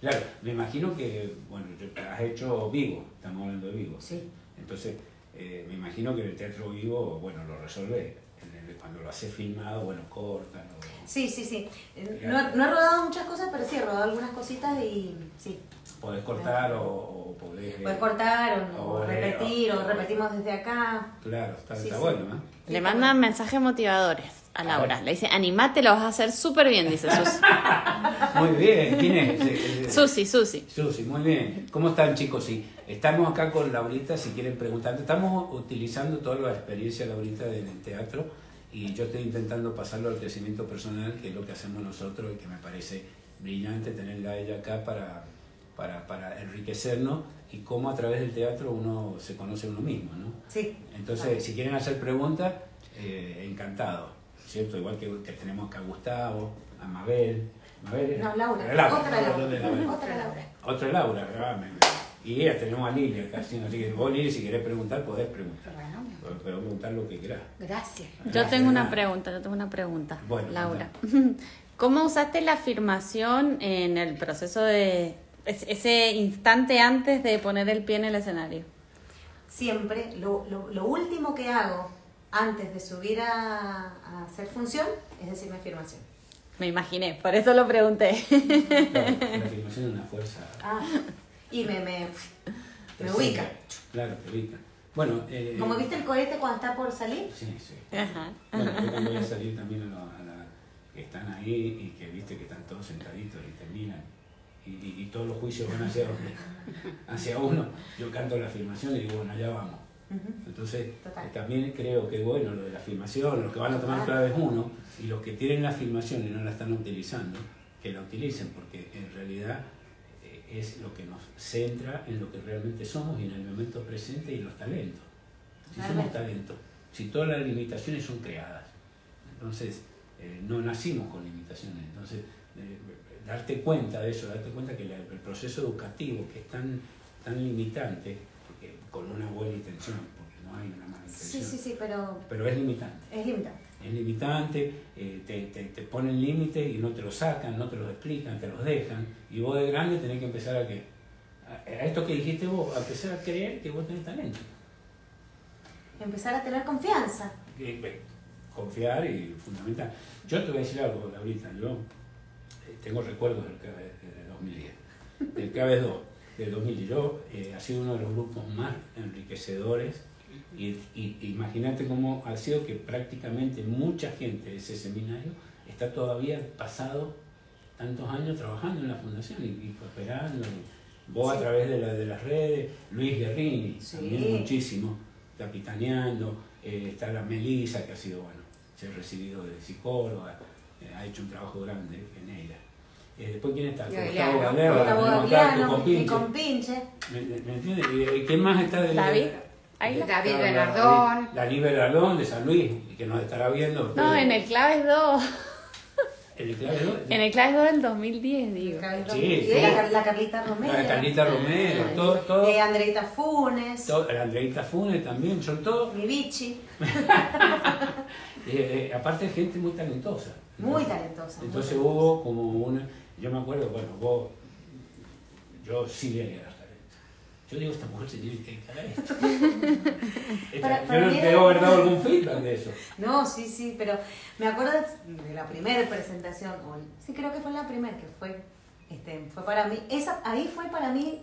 Claro, me imagino que, bueno, has hecho vivo, estamos hablando de vivo. sí, Entonces, eh, me imagino que en el teatro vivo, bueno, lo el- Cuando lo haces filmado, bueno, cortan. o- Sí, sí, sí. Eh, No, he- no he rodado muchas cosas, pero sí he rodado algunas cositas y sí. podés cortar o, o podés... eh, Puedes cortar o, o, o eh, repetir o- o repetimos desde acá. Claro, está, Sí, está sí. bueno, ¿eh? Le mandan mensajes motivadores a Laura. Le dice, animate, lo vas a hacer súper bien, dice Susi. Muy bien, ¿quién es? Susi, Susi. Susi, muy bien. ¿Cómo están chicos? Sí, estamos acá con Laurita, si quieren preguntar. Estamos utilizando toda la experiencia Laurita en el teatro y yo estoy intentando pasarlo al crecimiento personal, que es lo que hacemos nosotros y que me parece brillante tenerla a ella acá para, para, para enriquecernos y cómo a través del teatro uno se conoce a uno mismo, ¿no? Sí. Entonces, si quieren hacer preguntas, eh, encantado, ¿cierto? Igual que, que tenemos acá a Gustavo, a Mabel. Mabel era- No, Laura. Laura. Otra Laura. Otra Laura. Otra Laura, ah, me- me- Y ella tenemos a Lilia acá, sí, así que vos Lilia, si querés preguntar, podés preguntar. Bueno. Podés preguntar lo que quieras. Gracias. Yo tengo una pregunta, yo tengo una pregunta, Bueno, Laura. ¿Cómo usaste la afirmación en el proceso de es- ese instante antes de poner el pie en el escenario? Siempre, lo, lo, lo último que hago antes de subir a, a hacer función es decir mi afirmación. Me imaginé, por eso lo pregunté. Claro, la afirmación es una fuerza. Ah, y me, me, me ubica. Claro, te ubica. Bueno, eh, Como viste el cohete cuando está por salir, Sí, sí. Ajá. Bueno, yo cuando voy a salir también a, lo- a la, que están ahí y que viste que están todos sentaditos y terminan y, y- y todos los juicios van hacia, hacia uno, yo canto la afirmación y digo, bueno, allá vamos. Entonces, Total. eh, también creo que bueno lo de la afirmación, los que van a tomar clave es uno y los que tienen la afirmación y no la están utilizando, que la utilicen porque en realidad eh, es lo que nos centra en lo que realmente somos y en el momento presente y los talentos. Si somos talentos, si todas las limitaciones son creadas, entonces eh, no nacimos con limitaciones. Entonces, eh, darte cuenta de eso, darte cuenta que la- el proceso educativo que es tan, tan limitante, con una buena intención, porque no hay una mala sí, intención, sí, sí, pero pero es limitante. es limitante. Es limitante, eh, te, te, te ponen límites y no te los sacan, no te los explican, te los dejan. Y vos de grande tenés que empezar a que, a, a esto que dijiste vos, a empezar a creer que vos tenés talento. Empezar a tener confianza. que confiar y fundamental. Yo te voy a decir algo, Laurita, yo eh, tengo recuerdos del CABE de 2010, del CABE 2, del 2010. Yo eh, ha sido uno de los grupos más enriquecedores y, y- imagínate cómo ha sido que prácticamente mucha gente de ese seminario está todavía pasado tantos años trabajando en la fundación y, y prosperando. y vos a través de, la- de las redes, Luis Guerrini, Sí. también muchísimo, capitaneando, eh, está la Melisa, que ha sido, bueno, se ha recibido de psicóloga, eh, ha hecho un trabajo grande en ella. Eh, después, ¿quién está? Gustavo Galero, Gustavo mi compinche. ¿Me, entiendes? ¿Y, ¿Quién más está de David. de- Ahí David claro, Bernardón. David- Bernardón de San Luis, que nos estará viendo. No, pero- en el Claves 2. en el clave dos- En el Claves 2 del 2010, digo. Sí, Y sí. la, la Carlita Romero. La Carlita Romero, todo, todo, Eh, Andreita Funes. todo- la Andreita Funes también, son todos, Mi bichi. eh, eh, aparte gente muy talentosa. Muy Entonces- talentosa. muy Entonces talentosa. hubo como una, yo me acuerdo, bueno, vos, yo sí le haría las talento. Yo digo, esta mujer se tiene que a esto. Para- yo no te haber dado algún feedback de eso. No, sí, sí, pero me acuerdo de la primera presentación, o sí creo que fue la primera, que fue, este, fue para mí, esa, ahí fue para mí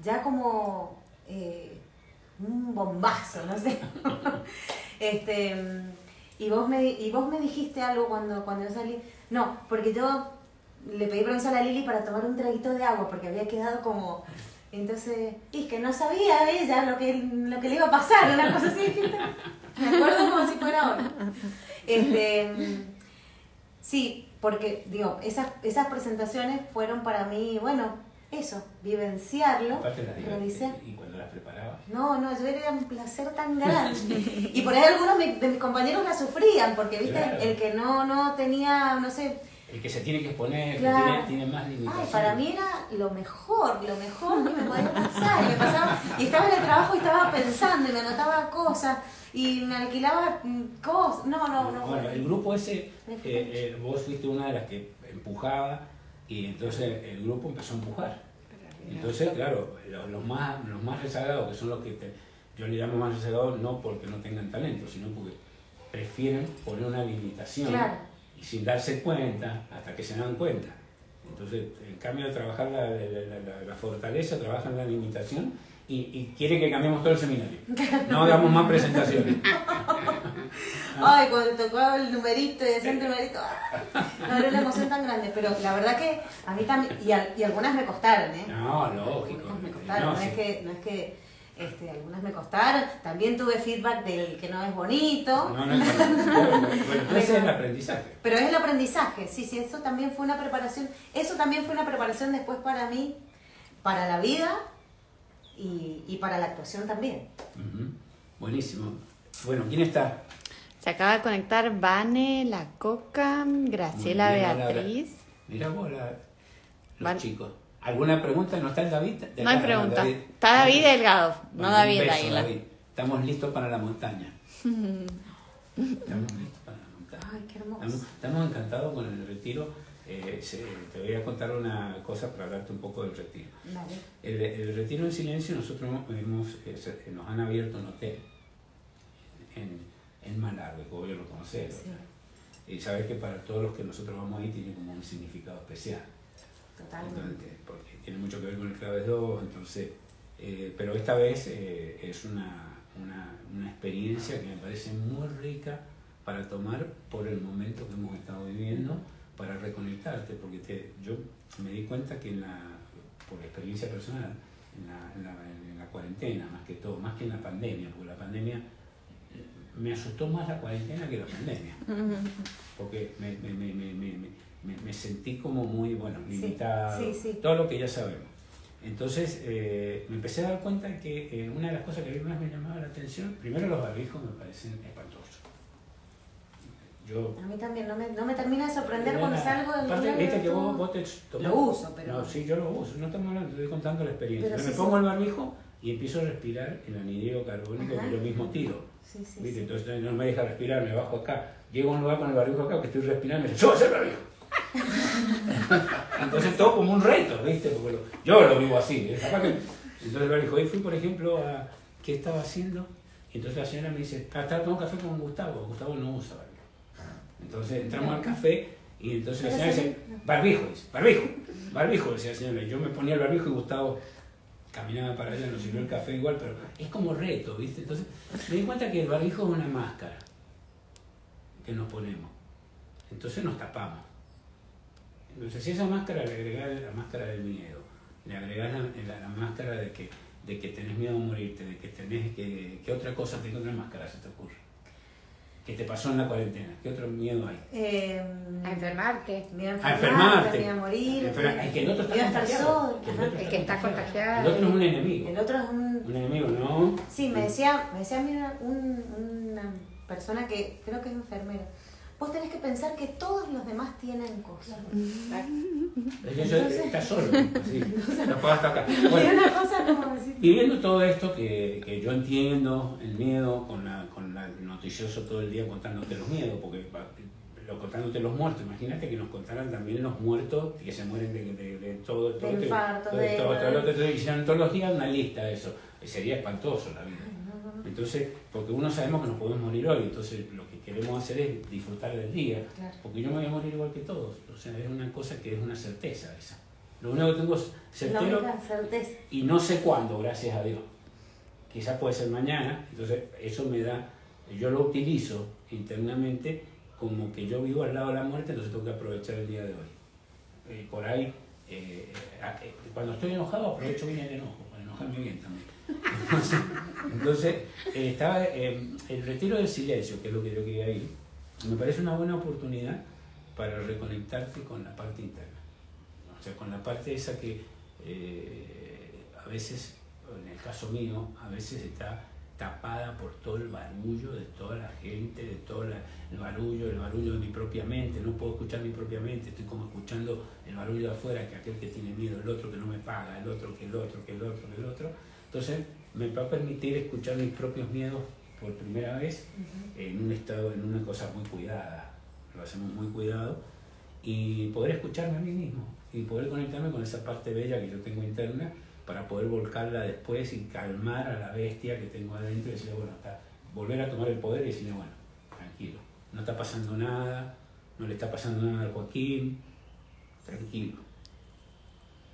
ya como eh, un bombazo, no sé. este, y, vos me, y vos me dijiste algo cuando, cuando yo salí, no, porque yo le pedí permiso a la Lili para tomar un traguito de agua, porque había quedado como... Entonces, y es que no sabía ella lo que, lo que le iba a pasar, una cosa así. Me acuerdo como si fuera ahora. Este, sí, porque, digo, esas, esas presentaciones fueron para mí, bueno, eso, vivenciarlo, realicé. y cuando las preparaba. No, no, yo era un placer tan grande. Y por ahí algunos de mis compañeros la sufrían, porque, viste, Claro. el que no, no tenía, no sé, El que se tiene que exponer, que Claro. tiene, tiene más limitaciones. Ay, para mí era lo mejor, lo mejor que me podía pasar. Y, me pasaba, y estaba en el trabajo y estaba pensando y me anotaba cosas y me alquilaba mm, cosas. No, no, no. Bueno, el grupo ese, eh, eh, vos fuiste una de las que empujaba y entonces el grupo empezó a empujar. Entonces, claro, los, los más, los más rezagados, que son los que te- yo le llamo más rezagados no porque no tengan talento, sino porque prefieren poner una limitación Claro. Y sin darse cuenta, hasta que se dan cuenta. Entonces, en cambio de trabajar la, la- la- la- la fortaleza, trabaja en la limitación y, y quiere que cambiemos todo el seminario. No hagamos más presentaciones. Ay, cuando tocaba el numerito y hacía el numerito, no era una emoción tan grande. Pero la verdad que a mí también, y, al- y algunas me costaron, ¿eh? No, lógico. Algunas me costaron, no, sí. es que, no es que este, algunas me costaron. También tuve feedback del que no es bonito. No, no es Bueno, bueno, ese es el aprendizaje. Pero es el aprendizaje, sí, sí, eso también fue una preparación, eso también fue una preparación después para mí, para la vida y, y para la actuación también. Buenísimo. Bueno, ¿quién está? Se acaba de conectar Vane, La Coca, Graciela. Beatriz. Mira vos, los chicos. ¿Alguna pregunta? ¿No está el David? No hay pregunta. David. Está David Delgado, no Bueno, David beso. David. Estamos listos para la montaña. Estamos listos para la montaña. Ay, qué hermoso. Estamos, estamos encantados con el retiro. Eh, se- te voy a contar una cosa para hablarte un poco del retiro. Vale. El, el retiro en silencio nosotros hemos, eh, nos han abierto un hotel en, en Malargue, que obvio lo conoces. Sí. Y sabes que para todos los que nosotros vamos ahí tiene como un significado especial. Totalmente. Porque tiene mucho que ver con el Claves 2, entonces, eh, pero esta vez eh, es una, una, una experiencia que me parece muy rica para tomar por el momento que hemos estado viviendo, para reconectarte, porque te- yo me di cuenta que en la, por experiencia personal, en la, en, la, en la cuarentena, más que todo, más que en la pandemia, porque la pandemia eh, me asustó más la cuarentena que la pandemia porque me, me, me, me, sentí como muy, bueno, limitado, sí, sí. todo lo que ya sabemos. Entonces eh, me empecé a dar cuenta que eh, una de las cosas que a mí más me llamaba la atención, primero los barbijos me parecen espantosos. Yo... A mí también no me, no me termina de sorprender cuando salgo Aparte, lugar, viste que vos, vos te tomás- Lo uso, pero- No, sí, yo lo uso, no estamos hablando, te estoy contando la experiencia. Pero me pongo el barbijo y empiezo a respirar el anhidrido carbónico Ajá. que yo mismo tiro. Sí, sí. Entonces no me deja respirar, me bajo acá. Llego a un lugar con el barbijo acá, que estoy respirando, y me dice, ¡súbase el barbijo! Entonces todo como un reto, ¿viste? Porque lo- yo lo vivo así. ¿eh? Entonces el barbijo, hoy fui, por ejemplo, a qué estaba haciendo, y entonces la señora me dice, ah, estaba tomando café con Gustavo, Gustavo no usa barbijo. Entonces entramos al café, y entonces la señora dice, barbijo, dice, barbijo, barbijo, decía la señora. Yo me ponía el barbijo y Gustavo caminaba para allá, nos sirvió el café igual, pero es como reto, ¿viste? Entonces me di cuenta que el barbijo es una máscara que nos ponemos. Entonces nos tapamos. Entonces si esa máscara le agregás la máscara del miedo, le agregás la, la- la máscara de que, de que tenés miedo a morirte, de que tenés que... ¿Qué otra cosa, qué otra máscara se te ocurre? ¿Qué te pasó en la cuarentena? ¿Qué otro miedo hay? Eh, A enfermarte. iba a A enfermar, enfermarte. iba a morir. Es que el otro está contagiado. Que el otro El que está El contagiado. otro es un enemigo. El otro es un... Un enemigo, ¿no? Sí, me decía, me decía a mí una, un- una persona que creo que es enfermera. Vos tenés que pensar que todos los demás tienen cosas. Es que eso está solo. Sí. No puedo hasta acá. Y Bueno, decir... viviendo todo esto que, que yo entiendo, el miedo, con, la, con la- el noticioso todo el día contándote los miedos, porque lo, contándote los muertos, imagínate que nos contaran también los muertos que se mueren de, de- de todo, todo, De infarto, todo, de- todo, todo lo que te hicieran todos los días una lista de eso. Sería espantoso la vida. Entonces, porque uno sabemos que nos podemos morir hoy, entonces lo que queremos hacer es disfrutar del día, Claro. porque yo me voy a morir igual que todos, o sea, es una cosa que es una certeza esa. Lo único que tengo es certero certeza. y no sé cuándo, gracias a Dios. Quizás puede ser mañana, entonces eso me da, yo lo utilizo internamente como que yo vivo al lado de la muerte, entonces tengo que aprovechar el día de hoy. Eh, por ahí, eh, eh, cuando estoy enojado aprovecho bien el enojo, para enojarme bien también. Entonces, eh, estaba eh, el retiro del silencio, que es lo que yo quería ir, me parece una buena oportunidad para reconectarte con la parte interna. O sea, con la parte esa que eh, a veces, en el caso mío, a veces está tapada por todo el barullo de toda la gente, de todo la- el barullo, el barullo de mi propia mente, no puedo escuchar mi propia mente, estoy como escuchando el barullo de afuera, que aquel que tiene miedo, el otro que no me paga, el otro que el otro, que el otro, que el otro. Entonces me va a permitir escuchar mis propios miedos por primera vez en un estado, en una cosa muy cuidada, lo hacemos muy cuidado, y poder escucharme a mí mismo y poder conectarme con esa parte bella que yo tengo interna para poder volcarla después y calmar a la bestia que tengo adentro y decirle, bueno, está, volver a tomar el poder y decirle, bueno, tranquilo, no está pasando nada, no le está pasando nada a Joaquín, tranquilo,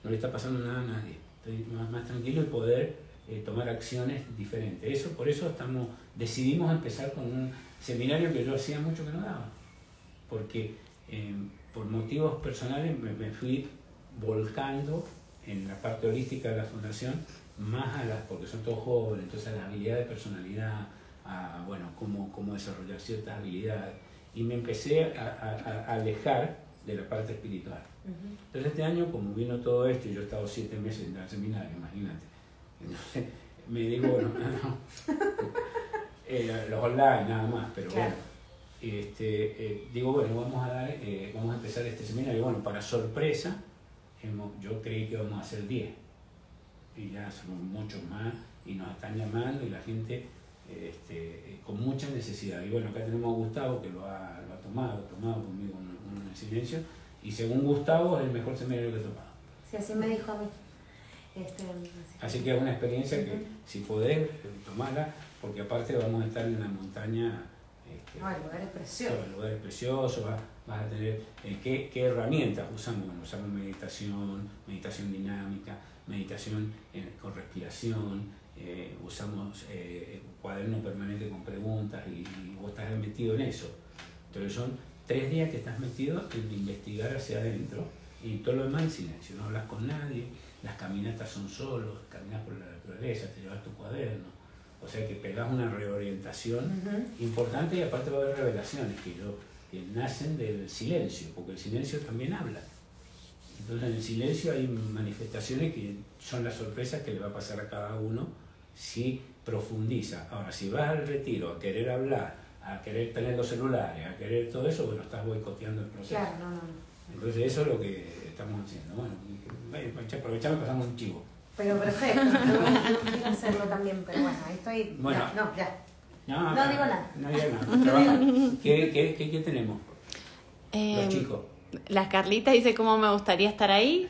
no le está pasando nada a nadie. Estoy más, más tranquilo y poder eh, tomar acciones diferentes. Eso, por eso estamos, decidimos empezar con un seminario que yo hacía mucho que no daba. Porque eh, por motivos personales me, me fui volcando en la parte holística de la fundación más a las, porque son todos jóvenes, entonces a las habilidades de personalidad, a bueno, cómo, cómo desarrollar ciertas habilidades. Y me empecé a, a- a alejar de la parte espiritual. Entonces este año, como vino todo esto, yo he estado siete meses en el seminario, imagínate. Me digo, bueno, no, eh, los online nada más, pero Claro. bueno. Este, eh, digo, bueno, vamos a, dar, eh, vamos a empezar este seminario. Bueno, para sorpresa, hemos- yo creí que íbamos a hacer 10. Y ya somos muchos más y nos están llamando y la gente este, con mucha necesidad. Y bueno, acá tenemos a Gustavo que lo ha, lo ha tomado, ha tomado conmigo un, un silencio. Y según Gustavo es el mejor seminario que he tomado. Sí, así me dijo a mí. Este, Así que es una experiencia que Ujú. si podés, tomarla, porque aparte vamos a estar en la montaña. este, No, el lugar es precioso. todo el lugar es precioso, vas, vas a tener eh, ¿qué, qué herramientas usamos. Bueno, usamos meditación, meditación dinámica, meditación eh, con respiración, eh, usamos eh, cuaderno permanente con preguntas y, y vos estás metido en eso. Entonces son tres días que estás metido en investigar hacia adentro y todo lo demás en silencio, no hablas con nadie, las caminatas son solos, caminas por la naturaleza, te llevas tu cuaderno, o sea que pegas una reorientación Ujú. importante y aparte va a haber revelaciones que, yo, que nacen del silencio, porque el silencio también habla. Entonces en el silencio hay manifestaciones que son las sorpresas que le va a pasar a cada uno si profundiza. Ahora, si vas al retiro a querer hablar, a querer tener los celulares, a querer todo eso, bueno, estás boicoteando el proceso. Claro, no. no. Entonces eso es lo que estamos haciendo. Bueno, aprovechamos y pasamos un chivo. Pero perfecto, quiero hacerlo también, pero bueno, ahí estoy. Bueno. ya, no, ya. No, No digo nada. No digo nada. Trabaja. ¿Qué, qué, qué, qué tenemos? Eh, Los chicos. La Carlita dice cómo me gustaría estar ahí.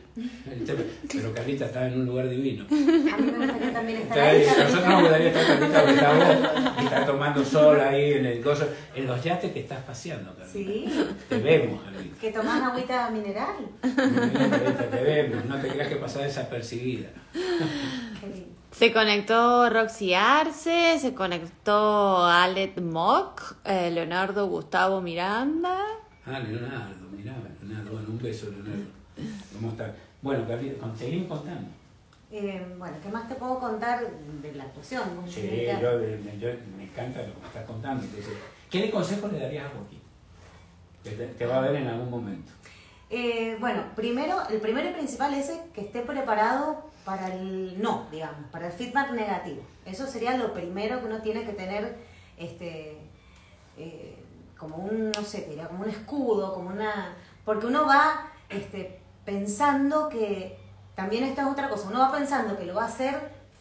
Pero Carlita está en un lugar divino. A mí me gustaría también estar Está ahí. ahí. Nosotros nos gustaría estar Carlita donde está vos, y está tomando sol ahí en el gozo, en los yates que estás paseando, Carlita. Sí, Te vemos, Carlita. que tomás agüita mineral. Carlita, te vemos. No te creas que pasás desapercibida. Qué lindo. Se conectó Roxy Arce, se conectó Alet Mock, eh, Leonardo Gustavo Miranda. Ah, Leonardo, mirá, Leonardo. ¿Cómo estás? Bueno, con- seguimos contando. Eh, bueno, ¿qué más te puedo contar de la actuación? Sí, que- yo, yo- me encanta lo que me estás contando. Entonces, ¿Qué le consejo le darías a Joaquín? Que te, te va a ver en algún momento. Eh, bueno, primero, el primero y principal es que esté preparado para el no, digamos, para el feedback negativo. Eso sería lo primero que uno tiene que tener, este, eh, como un, no sé, como un escudo, como una, porque uno va, este, pensando que también esta es otra cosa. Uno va pensando que lo va a hacer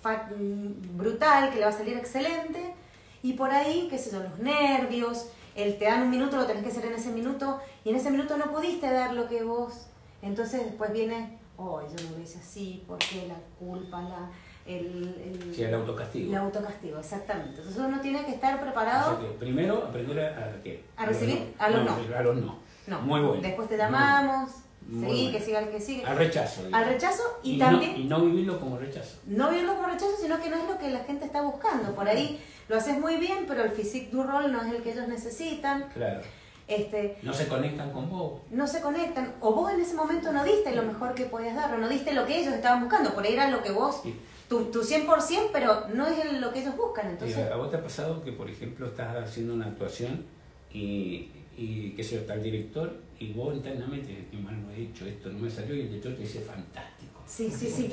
mm, brutal, que le va a salir excelente, y por ahí, qué sé yo, los nervios, el te dan un minuto, lo tenés que hacer en ese minuto, y en ese minuto no pudiste dar lo que vos. Entonces después viene, oh, yo no lo hice así, ¿por qué la culpa, la, el, el, Sí, el autocastigo. el autocastigo, exactamente. Entonces uno tiene que estar O preparado. sea que primero aprender a, a qué? A recibir, a los no. A los no. No, Muy bueno. después te llamamos, seguí, bueno. que siga el que sigue. Al rechazo. digamos. Al rechazo y, también... y no vivirlo como rechazo. no verlo como rechazo, sino que no es lo que la gente está buscando. Por ahí lo haces muy bien, pero el physique du rol no es el que ellos necesitan. Claro. Este, No se conectan con vos. no se conectan. O vos en ese momento no diste lo mejor que podías dar, o no diste lo que ellos estaban buscando. Por ahí era lo que vos, Sí. tu, tu 100%, pero no es lo que ellos buscan. Entonces, a vos te ha pasado que, por ejemplo, estás haciendo una actuación y, y sé yo, está el director y vos internamente, qué mal lo he hecho, esto no me salió y el director te dice fantástico. sí, sí, sí.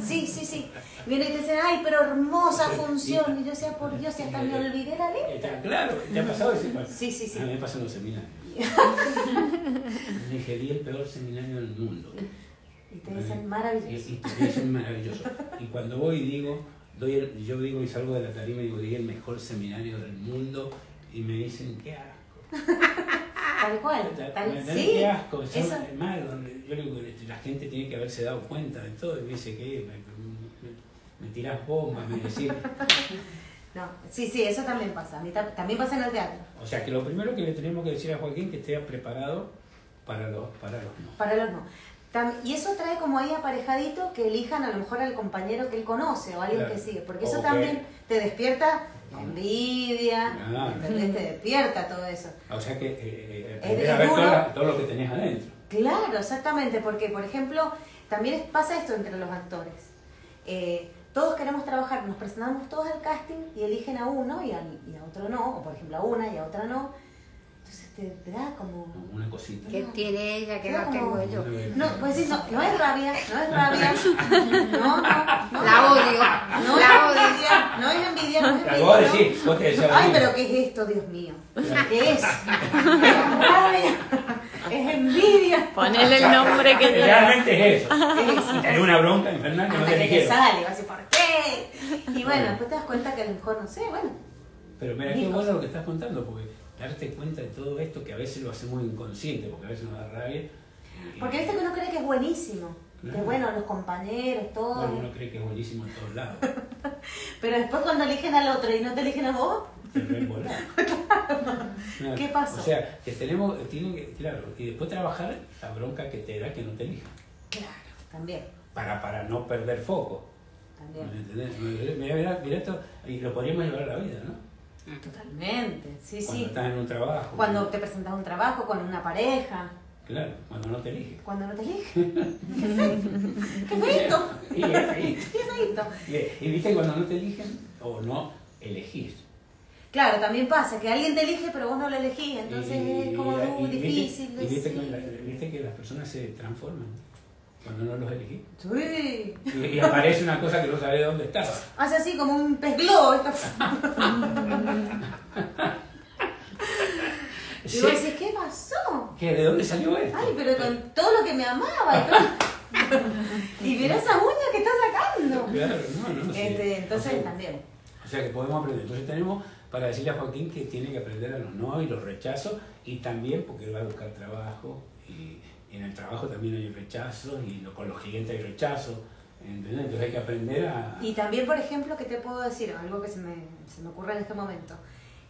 Sí, sí, sí, sí. Viene y te dicen, ay, pero hermosa función. Y yo decía, por Dios, y hasta me olvidé la letra. Está claro, ¿te ha pasado? Bueno, Sí, sí, sí. A mí me pasa en los seminarios. Me dije, di el peor seminario del mundo. Y te dicen, maravilloso. y te dicen maravilloso. Y cuando voy y digo, doy el- yo digo y salgo de la tarima y digo, di el mejor seminario del mundo, y me dicen, qué asco. Tal cual. Tal, da sí. qué asco. son Eso, yo digo, este, la gente tiene que haberse dado cuenta de todo, y me dice, ¿qué? Me, me, me tirás bombas, me decís. no, sí, sí, eso también pasa. A mí ta- también pasa en el teatro. O sea que lo primero que le tenemos que decir a Joaquín que esté preparado para los, para los no. Para los no. Y eso trae como ahí aparejadito que elijan a lo mejor al compañero que él conoce o alguien Claro. que sigue, porque eso también te despierta envidia, Ah. Te despierta todo eso. O sea que eh, eh, a ver todo, la- todo lo que tenías adentro. Claro, exactamente, porque por ejemplo, también pasa esto entre los actores. Eh, todos queremos trabajar, nos presentamos todos al casting y eligen a uno y a, y a otro no, o por ejemplo a una y a otra no. Entonces te, te da como... Una cosita. ¿Qué tiene ella que no tengo como- yo? No, pues sí, no, no es rabia, no es rabia. No, no, no. La odio, No la es odio. envidia, no es envidia, no es La envidia. te decías lo Ay, pero ¿qué es esto, Dios mío? ¿Qué es? Es rabia, es envidia. Ponele el nombre que te Realmente es eso. Es Y te una bronca infernal que no te que sale, vas a decir, ¿por qué? Y bueno, después te das cuenta que a lo mejor, no sé, bueno. Pero mira, qué bueno lo que estás contando, porque darte cuenta de todo esto que a veces lo hacemos inconsciente, porque a veces nos da rabia. Porque viste que uno cree que es buenísimo. Que Claro. bueno, los compañeros, todo. Bueno, uno cree que es buenísimo en todos lados. Pero después cuando eligen al otro y no te eligen a vos, Te volar. Claro. ¿Qué pasó? O sea, que tenemos, tienen que, claro, y después trabajar la bronca que te da que no te elijan. claro, también, Para, para no perder foco. ¿Me también. entendés? Mira, mira, mira esto, y lo podríamos llevar a la vida, ¿no? Totalmente, sí, Cuando sí. estás en un trabajo. Cuando te presentas a un trabajo con una pareja, Claro, cuando no te eligen. cuando no te eligen. ¡Qué feito! Y, es ahí. ¡Qué feito! y, y viste cuando no te eligen o no elegís. Claro, también pasa que alguien te elige pero vos no lo elegís, entonces Y- es como muy viste- difícil Y viste, que, decir. la- viste que las personas se transforman cuando no los elegís. Sí. Y, y aparece una cosa que no sabés dónde estaba. Hace así como un pez globo. esto. Y Sí. vos decís, ¿qué pasó? ¿Qué? ¿De dónde salió esto? Ay, pero con todo lo que me amaba. y todo. y mira esas uñas que está sacando. Claro, no, no, sí. Este, entonces O sea, también. O sea que podemos aprender. Entonces tenemos para decirle a Joaquín que tiene que aprender a los no y los rechazos y también porque él va a buscar trabajo y en el trabajo también hay rechazos y lo- con los clientes hay rechazos. ¿entendés? Entonces hay que aprender a... Y también, por ejemplo, que te puedo decir? Algo que se me, se me ocurre en este momento.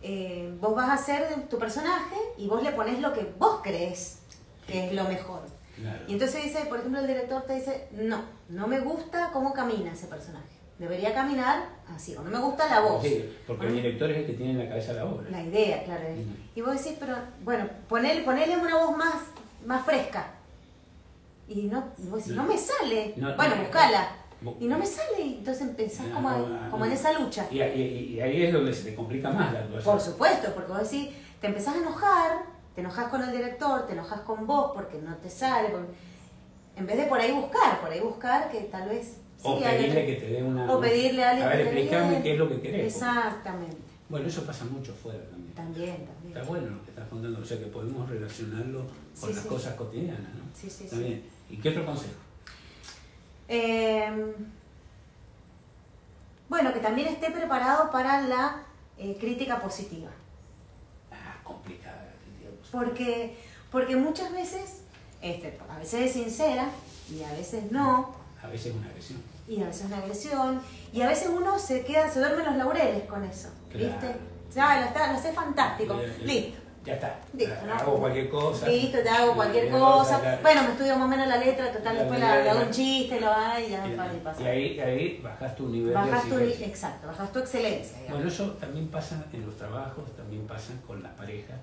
Eh, vos vas a hacer tu personaje y vos le pones lo que vos crees que es lo mejor. Claro. Y entonces dice, por ejemplo, el director te dice, no, no me gusta cómo camina ese personaje. Debería caminar así, o no me gusta la voz. Sí, porque el Ah. director es el que tiene en la cabeza la obra. La idea, claro. Y vos decís, pero bueno, ponele, ponele una voz más, más fresca. Y, no, y vos decís, no, No. me sale. No, bueno, no. buscala. Bu- Y no me sale. Entonces empezás No, como, como en esa lucha. Y, y- y ahí es donde se te complica más la actuación. Por supuesto, porque vos decís, te empezás a enojar, te enojas con el director, te enojas con vos porque no te sale. porque- En vez de por ahí buscar, por ahí buscar que tal vez... O sí, alguien- pedirle que te dé una... O pedirle a alguien A ver, explícame qué es lo que querés. porque- Exactamente. Bueno, eso pasa mucho fuera también. También, también. Está bueno lo que estás contando, o sea que podemos relacionarlo con Sí, las sí. cosas cotidianas, ¿no? Sí, sí, Está sí. ¿Y qué otro consejo? Eh, bueno, que también esté preparado para la eh, crítica positiva. Ah, complicada la crítica positiva. Porque, porque muchas veces, este, a veces es sincera y a veces no, A veces es una agresión. y a veces es una agresión, y a veces uno se queda, se duerme en los laureles con eso, Claro. ¿viste? Ya, lo, está, lo sé fantástico, listo. Ya está. Listo, ¿no? Hago cualquier cosa. Listo, te hago cualquier cosa. Bueno, me estudio más o menos la letra, total, después la- le hago un chiste, lo va y ya Y, pasa. y ahí, ahí bajas tu nivel Bajas de tu, exacto, bajas tu excelencia, digamos. Bueno, eso también pasa en los trabajos, también pasa con las parejas.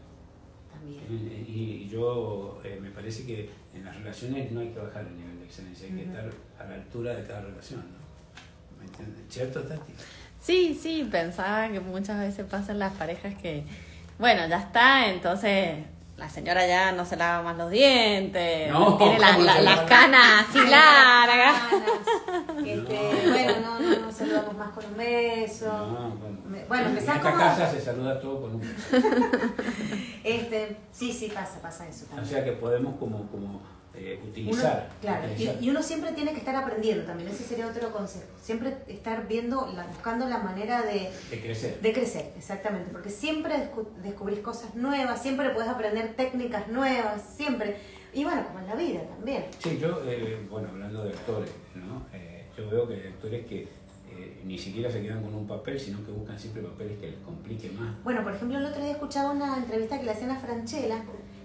También. Eh, Y, y yo eh, me parece que en las relaciones no hay que bajar el nivel de excelencia, hay que estar a la altura de cada relación, ¿no? ¿Me entiendes? ¿Cierto, Tati? Sí, sí, pensaba que muchas veces pasan las parejas que, bueno, ya está, entonces la señora ya no se lava más los dientes, No, tiene la- ¿cómo la- las canas así largas. Este, bueno, no, no, no saludamos más con un beso. No, bueno. Me- bueno, en esta como- casa se saluda todo con un beso. Este, sí, sí, pasa, pasa eso O también. sea que podemos como, como eh, Uno- utilizar. claro, y, utilizar. y uno siempre tiene que estar aprendiendo también, ese sería otro consejo. Siempre estar viendo, la- buscando la manera de, de crecer. de crecer, exactamente, porque siempre descu- descubrís cosas nuevas, siempre puedes aprender técnicas nuevas, siempre. Y bueno, como en la vida también. Sí, yo, eh, bueno, hablando de actores, ¿no? Eh, yo veo que hay actores que eh, ni siquiera se quedan con un papel, sino que buscan siempre papeles que les compliquen más. Bueno, por ejemplo, el otro día escuchaba una entrevista que le hacían a Franchella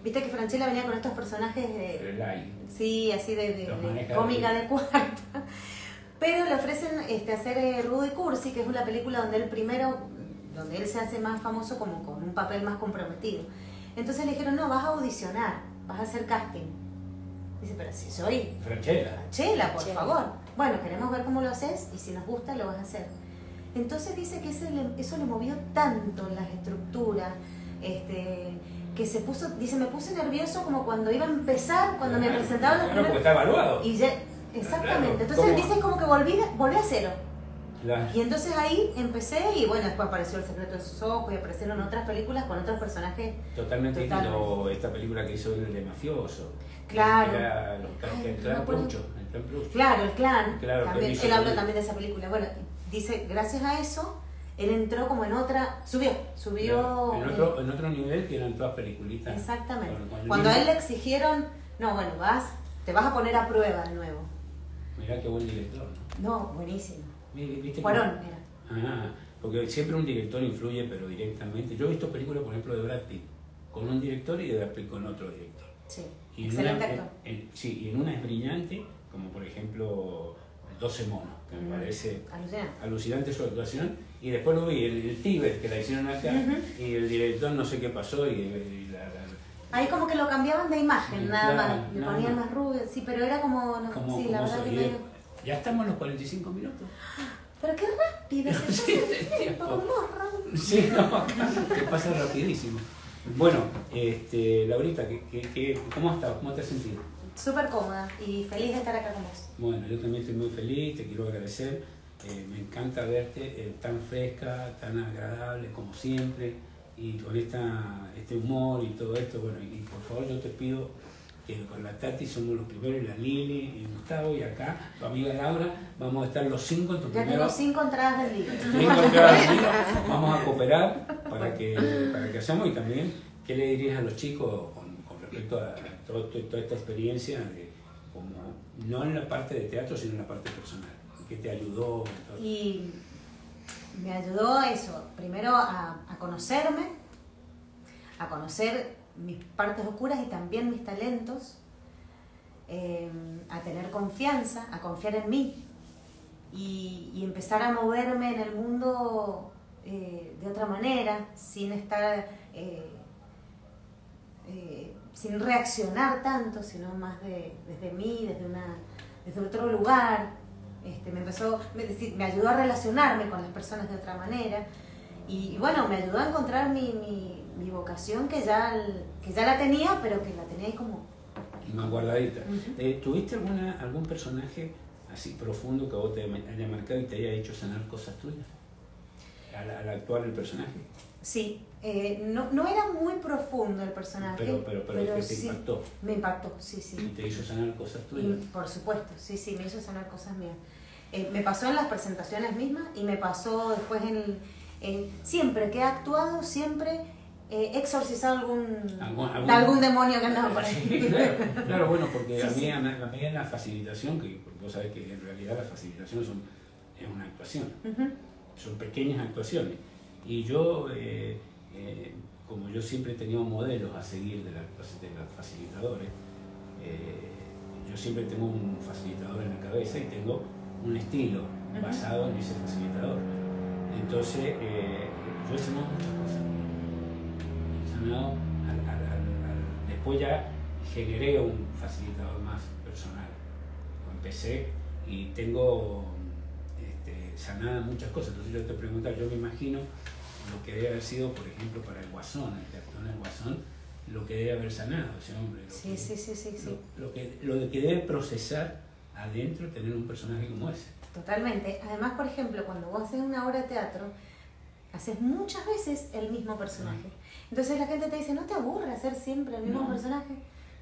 viste que Franchella venía con estos personajes de, like. Sí, así de, cómica de cuarta. Pero le ofrecen este, hacer eh, Rudy Cursi, que es una película donde él primero, donde él se hace más famoso como con un papel más comprometido. Entonces le dijeron, no, vas a audicionar, vas a hacer casting. Dice, pero si soy Franchella. Chela, por favor. Bueno, queremos ver cómo lo haces y si nos gusta lo vas a hacer. Entonces dice que ese le- eso le movió tanto las estructuras, este, que se puso, dice, me puse nervioso como cuando iba a empezar, cuando me presentaban los porque está evaluado. Y ya, exactamente. Entonces ¿cómo? dice como que volví, volví a cero. Claro. Y entonces ahí empecé y bueno, después apareció El secreto de sus ojos y aparecieron otras películas con otros personajes. Totalmente distinto esta película que hizo el de mafioso. Claro. Era los, Ay, el no clan me acuerdo. Plucho, el clan Plucho. Claro, el clan. Claro, que también, él habla también de esa película. Bueno, dice, gracias a eso, él entró como en otra, subió, subió. En eh, otro, en otro nivel que eran todas peliculitas. Exactamente. El Cuando a él le exigieron, no, bueno, vas, te vas a poner a prueba de nuevo. Mirá qué buen director. ¿no? No, buenísimo. Vi- ¿Viste Cuarón que- era. Ah, porque siempre un director influye, pero directamente. Yo he visto películas, por ejemplo, de Brad Pitt con un director y de Brad Pitt con otro director. Sí. Y en Excelente una- actor. en- en- sí, y en una es brillante, como por ejemplo 12 monos, que me parece Alucinante. alucinante su actuación. Y después lo vi, el, el Tíbet que la hicieron acá, y el director no sé qué pasó, y, y la- la- Ahí como que lo cambiaban de imagen, Sí, nada claro, más. Le ponían más. más rubio, sí, pero era como, no, como, sí, la verdad que medio... Ya estamos en los 45 minutos. Pero qué rápido, se pasa Sí, el tiempo. Sí, no, acá te pasa rapidísimo. Bueno, este, Laurita, ¿qué, qué, qué- cómo estado? ¿Cómo te has sentido? Súper cómoda y feliz de estar acá con vos. Bueno, yo también estoy muy feliz, te quiero agradecer. Eh, me encanta verte eh, tan fresca, tan agradable como siempre, y con esta, este humor y todo esto. Bueno, y por favor yo te pido que con la Tati somos los primeros, y la Lili, y Gustavo, y acá, tu amiga Laura, vamos a estar los cinco en tu Ya tengo cinco entradas del libro. Cinco en cada libro. Vamos a cooperar para que, para que hacemos y también, ¿qué le dirías a los chicos con, con respecto a todo- todo- toda esta experiencia, como, no en la parte de teatro, sino en la parte personal? ¿Qué te ayudó? Y me ayudó eso, primero a, conocerme, a conocer mis partes oscuras y también mis talentos, eh, a tener confianza, a confiar en mí y, y empezar a moverme en el mundo eh, de otra manera, sin estar, eh, eh, sin reaccionar tanto, sino más de, desde mí, desde, una, desde otro lugar. Este, me empezó, me, decir, me ayudó a relacionarme con las personas de otra manera y, y bueno, me ayudó a encontrar mi, mi, mi vocación que ya, que ya la tenía, pero que la tenía ahí como... Más guardadita. Eh, ¿Tuviste alguna, algún personaje así profundo que a vos te haya marcado y te haya hecho sanar cosas tuyas? Al, al actuar el personaje. Sí, eh, no, no era muy profundo el personaje, Pero, pero, pero, que te sí, impactó me impactó, sí, y sí. te hizo sanar cosas Y, tuyas. por supuesto, sí, sí, me hizo sanar cosas mías. Eh, me pasó en las presentaciones mismas y me pasó después en, en- siempre que he actuado, siempre he exorcizado algún, Algún- algún- algún demonio que andaba por ahí. Sí, claro, claro, bueno, porque Sí, a, mí, sí. a mí- a mí en la facilitación, que vos sabés que en realidad la facilitación son, es una actuación, Ujú. son pequeñas actuaciones. Y yo, eh, eh, como yo siempre he tenido modelos a seguir de, la- de los facilitadores, eh, yo siempre tengo un facilitador en la cabeza y tengo un estilo Ujú. basado en ese facilitador. Entonces, eh, yo he sanado muchas cosas. He sanado al- al- al- después ya generé un facilitador más personal. Empecé y tengo este, sanada muchas cosas. Entonces yo te pregunto, yo me imagino lo que debe haber sido, por ejemplo, para el Guasón, el que actuó en el Guasón, lo que debe haber sanado ese hombre. Lo Sí, que, sí, sí, sí, sí. Lo, lo que, lo que debe procesar adentro tener un personaje como ese. Totalmente. Además, por ejemplo, cuando vos haces una obra de teatro, haces muchas veces el mismo personaje. Entonces la gente te dice, ¿no te aburre hacer siempre el mismo No. personaje?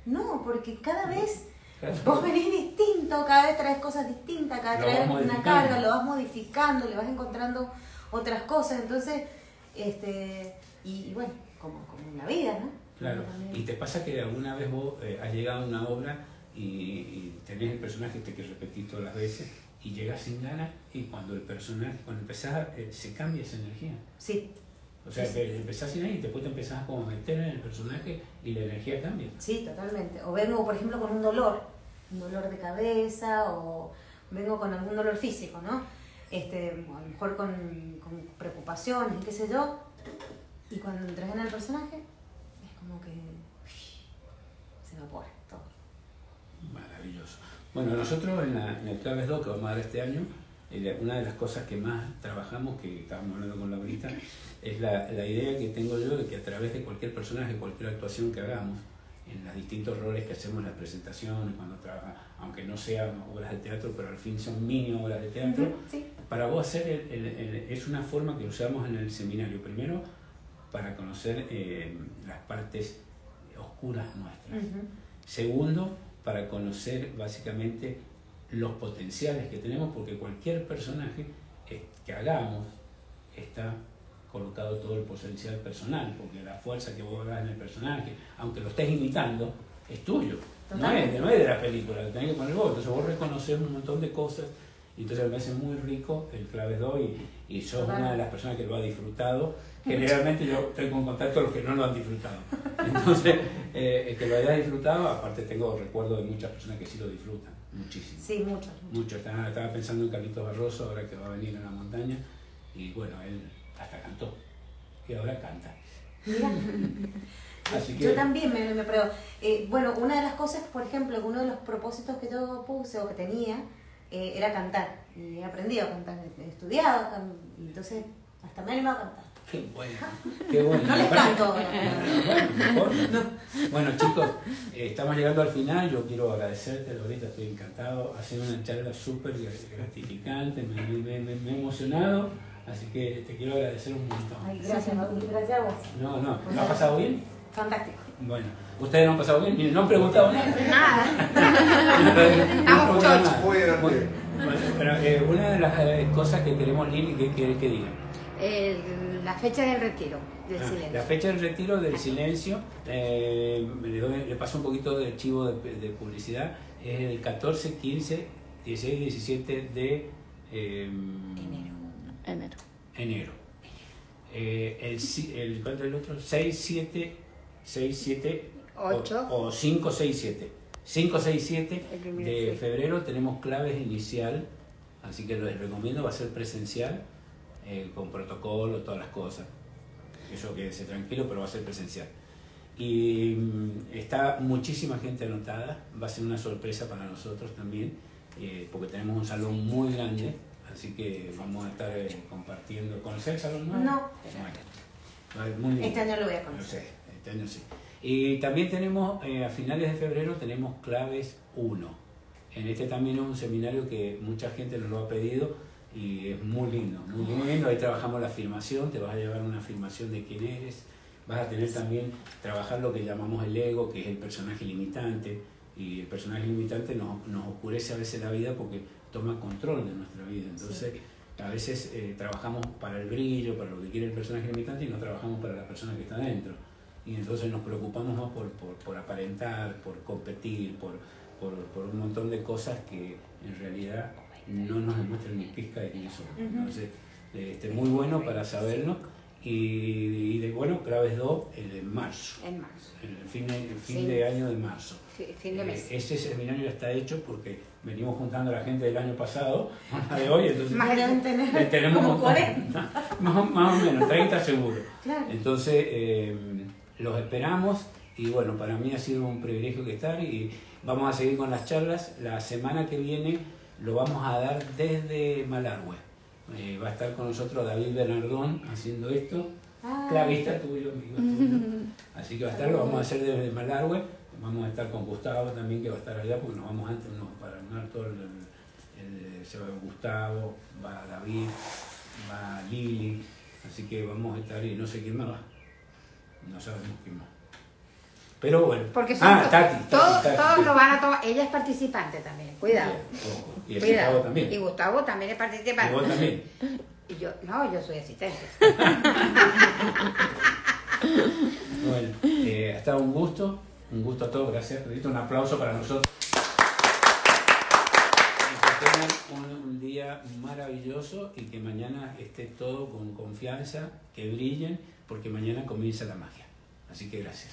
No, porque cada vez Claro. vos venís distinto, cada vez traes cosas distintas, cada vez traes una carga, lo vas modificando, le vas encontrando otras cosas. Entonces, este, y, y bueno, como, como en la vida, ¿no? Claro, y te pasa que alguna vez vos eh, has llegado a una obra y, y tenés el personaje este que repetís todas las veces y llegas sin ganas y cuando el personaje, cuando empezás, eh, se cambia esa energía. Sí, O sea, que empezás sin ahí y después te empezás como a meter en el personaje y la energía cambia. Sí, totalmente. O vengo, por ejemplo, con un dolor, un dolor de cabeza, o vengo con algún dolor físico, ¿no? Este, a lo mejor con, con preocupaciones, qué sé yo. Y cuando entras en el personaje, es como que se evapora Bueno, nosotros en, la, en el Claves 2 que vamos a dar este año, eh, una de las cosas que más trabajamos, que estábamos hablando con Laurita, es la, la idea que tengo yo de que a través de cualquier personaje, cualquier actuación que hagamos, en los distintos roles que hacemos en las presentaciones, cuando trabaja, aunque no sean obras de teatro, pero al fin son mini obras de teatro, Sí. para vos hacer el- el- el- es una forma que usamos en el seminario. Primero, para conocer eh, las partes oscuras nuestras. Ujú. Segundo, para conocer básicamente los potenciales que tenemos, porque cualquier personaje que hagamos está colocado todo el potencial personal, porque la fuerza que vos hagas en el personaje, aunque lo estés imitando, es tuyo. No es, no es de la película, lo tenés que poner vos. Entonces vos reconoces un montón de cosas y entonces me hace muy rico el clave 2 y, y sos Total. una de las personas que lo ha disfrutado. Generalmente yo tengo en contacto con los que no lo han disfrutado. Entonces, eh, el que lo haya disfrutado, aparte tengo recuerdo de muchas personas que sí lo disfrutan, muchísimo. Sí, mucho. Mucho. Estaba, estaba pensando en Carlitos Barroso, ahora que va a venir a la montaña, y bueno, él hasta cantó. Y ahora canta. Mira. Así que, Yo también me, me pruebo. Eh, bueno, una de las cosas, por ejemplo, uno de los propósitos que yo puse o que tenía eh, era cantar. Y he aprendido a cantar, he estudiado, can- entonces hasta me he animado a cantar. Qué bueno, qué bueno. No les canto. Bueno, chicos, eh, estamos llegando al final. Yo quiero agradecerte, ahorita estoy encantado. Ha sido una charla súper gratificante, me, me- me- me he emocionado. Así que te quiero agradecer un montón. Ay, gracias, gracias a vos. No, no, ¿lo has pasado bien? Fantástico. Bueno, ¿ustedes no han pasado bien? No han preguntado nada. Nada. No nada. Muy divertido. Bueno, pero eh, una de las eh, cosas que queremos, Lili, que quieres que diga? El- la fecha del retiro, del Ah, silencio. La fecha del retiro del silencio, eh, le, doy- le paso un poquito de archivo de, de publicidad, es el 14, 15, 16, 17 de eh, Enero. Enero. enero. Eh, el, si- el, ¿Cuánto es el otro? 6, 7, 6, 7, Ocho. o, 5, 6, 7. 5, 6, 7 El primero, de febrero tenemos claves inicial, así que les recomiendo, va a ser presencial, eh, con protocolo, todas las cosas. Eso quédese tranquilo, pero va a ser presencial. Y mm, está muchísima gente anotada, va a ser una sorpresa para nosotros también, eh, porque tenemos un salón muy grande, así que vamos a estar eh, compartiendo. ¿Conocer el salón nuevo? No. Bueno, muy. Este año lo voy a conocer. sé, este año sí. Y también tenemos, eh, a finales de febrero, tenemos Claves 1. En este también es un seminario que mucha gente nos lo ha pedido y es muy lindo, muy lindo. Ahí trabajamos la afirmación, te vas a llevar una afirmación de quién eres. Vas a tener también, trabajar lo que llamamos el ego, que es el personaje limitante. Y el personaje limitante nos, nos oscurece a veces la vida porque toma control de nuestra vida. Entonces, a veces eh, trabajamos para el brillo, para lo que quiere el personaje limitante y no trabajamos para la persona que está dentro. Y entonces nos preocupamos más por, por, por aparentar, por competir, por, por, por un montón de cosas que en realidad no nos demuestran ni pizca de quiénes somos. Entonces, eh, este, muy bueno para saberlo. Y, y de bueno, Claves 2, el de marzo, En marzo. el fin de, el fin Sí. de año de marzo. Fi- Fin de Eh, mes. Este seminario ya está hecho porque venimos juntando a la gente del año pasado, a la de hoy, entonces Más Deben eh, tener tenemos como un- 40. más, más o menos, 30 seguro. Claro. Entonces, eh, los esperamos y bueno, para mí ha sido un privilegio que estar y vamos a seguir con las charlas. La semana que viene lo vamos a dar desde Malargüe. Eh, va a estar con nosotros David Bernardón haciendo esto. Ah. Clavista tuyo, amigo tuyo. Así que va a estar, lo vamos a hacer desde Malargüe. Vamos a estar con Gustavo también, que va a estar allá, porque nos vamos antes nos, para armar todo el, el- se va Gustavo, va David, va Lili, así que vamos a estar y no sé quién más va. No sabemos quién más. Pero bueno. Porque son ah, to- Tati, Tati, todos, Tati. todos lo van a tomar. Ella es participante también, cuidado. Y el cuidado. Gustavo también. Y Gustavo también es Y participante. vos también. Y yo, no, yo soy asistente. Bueno, eh, ha estado un gusto, un gusto a todos, gracias. Pedrito, un aplauso para nosotros. Y que tengan un, un día maravilloso y que mañana esté todo con confianza, que brillen, porque mañana comienza la magia. Así que gracias.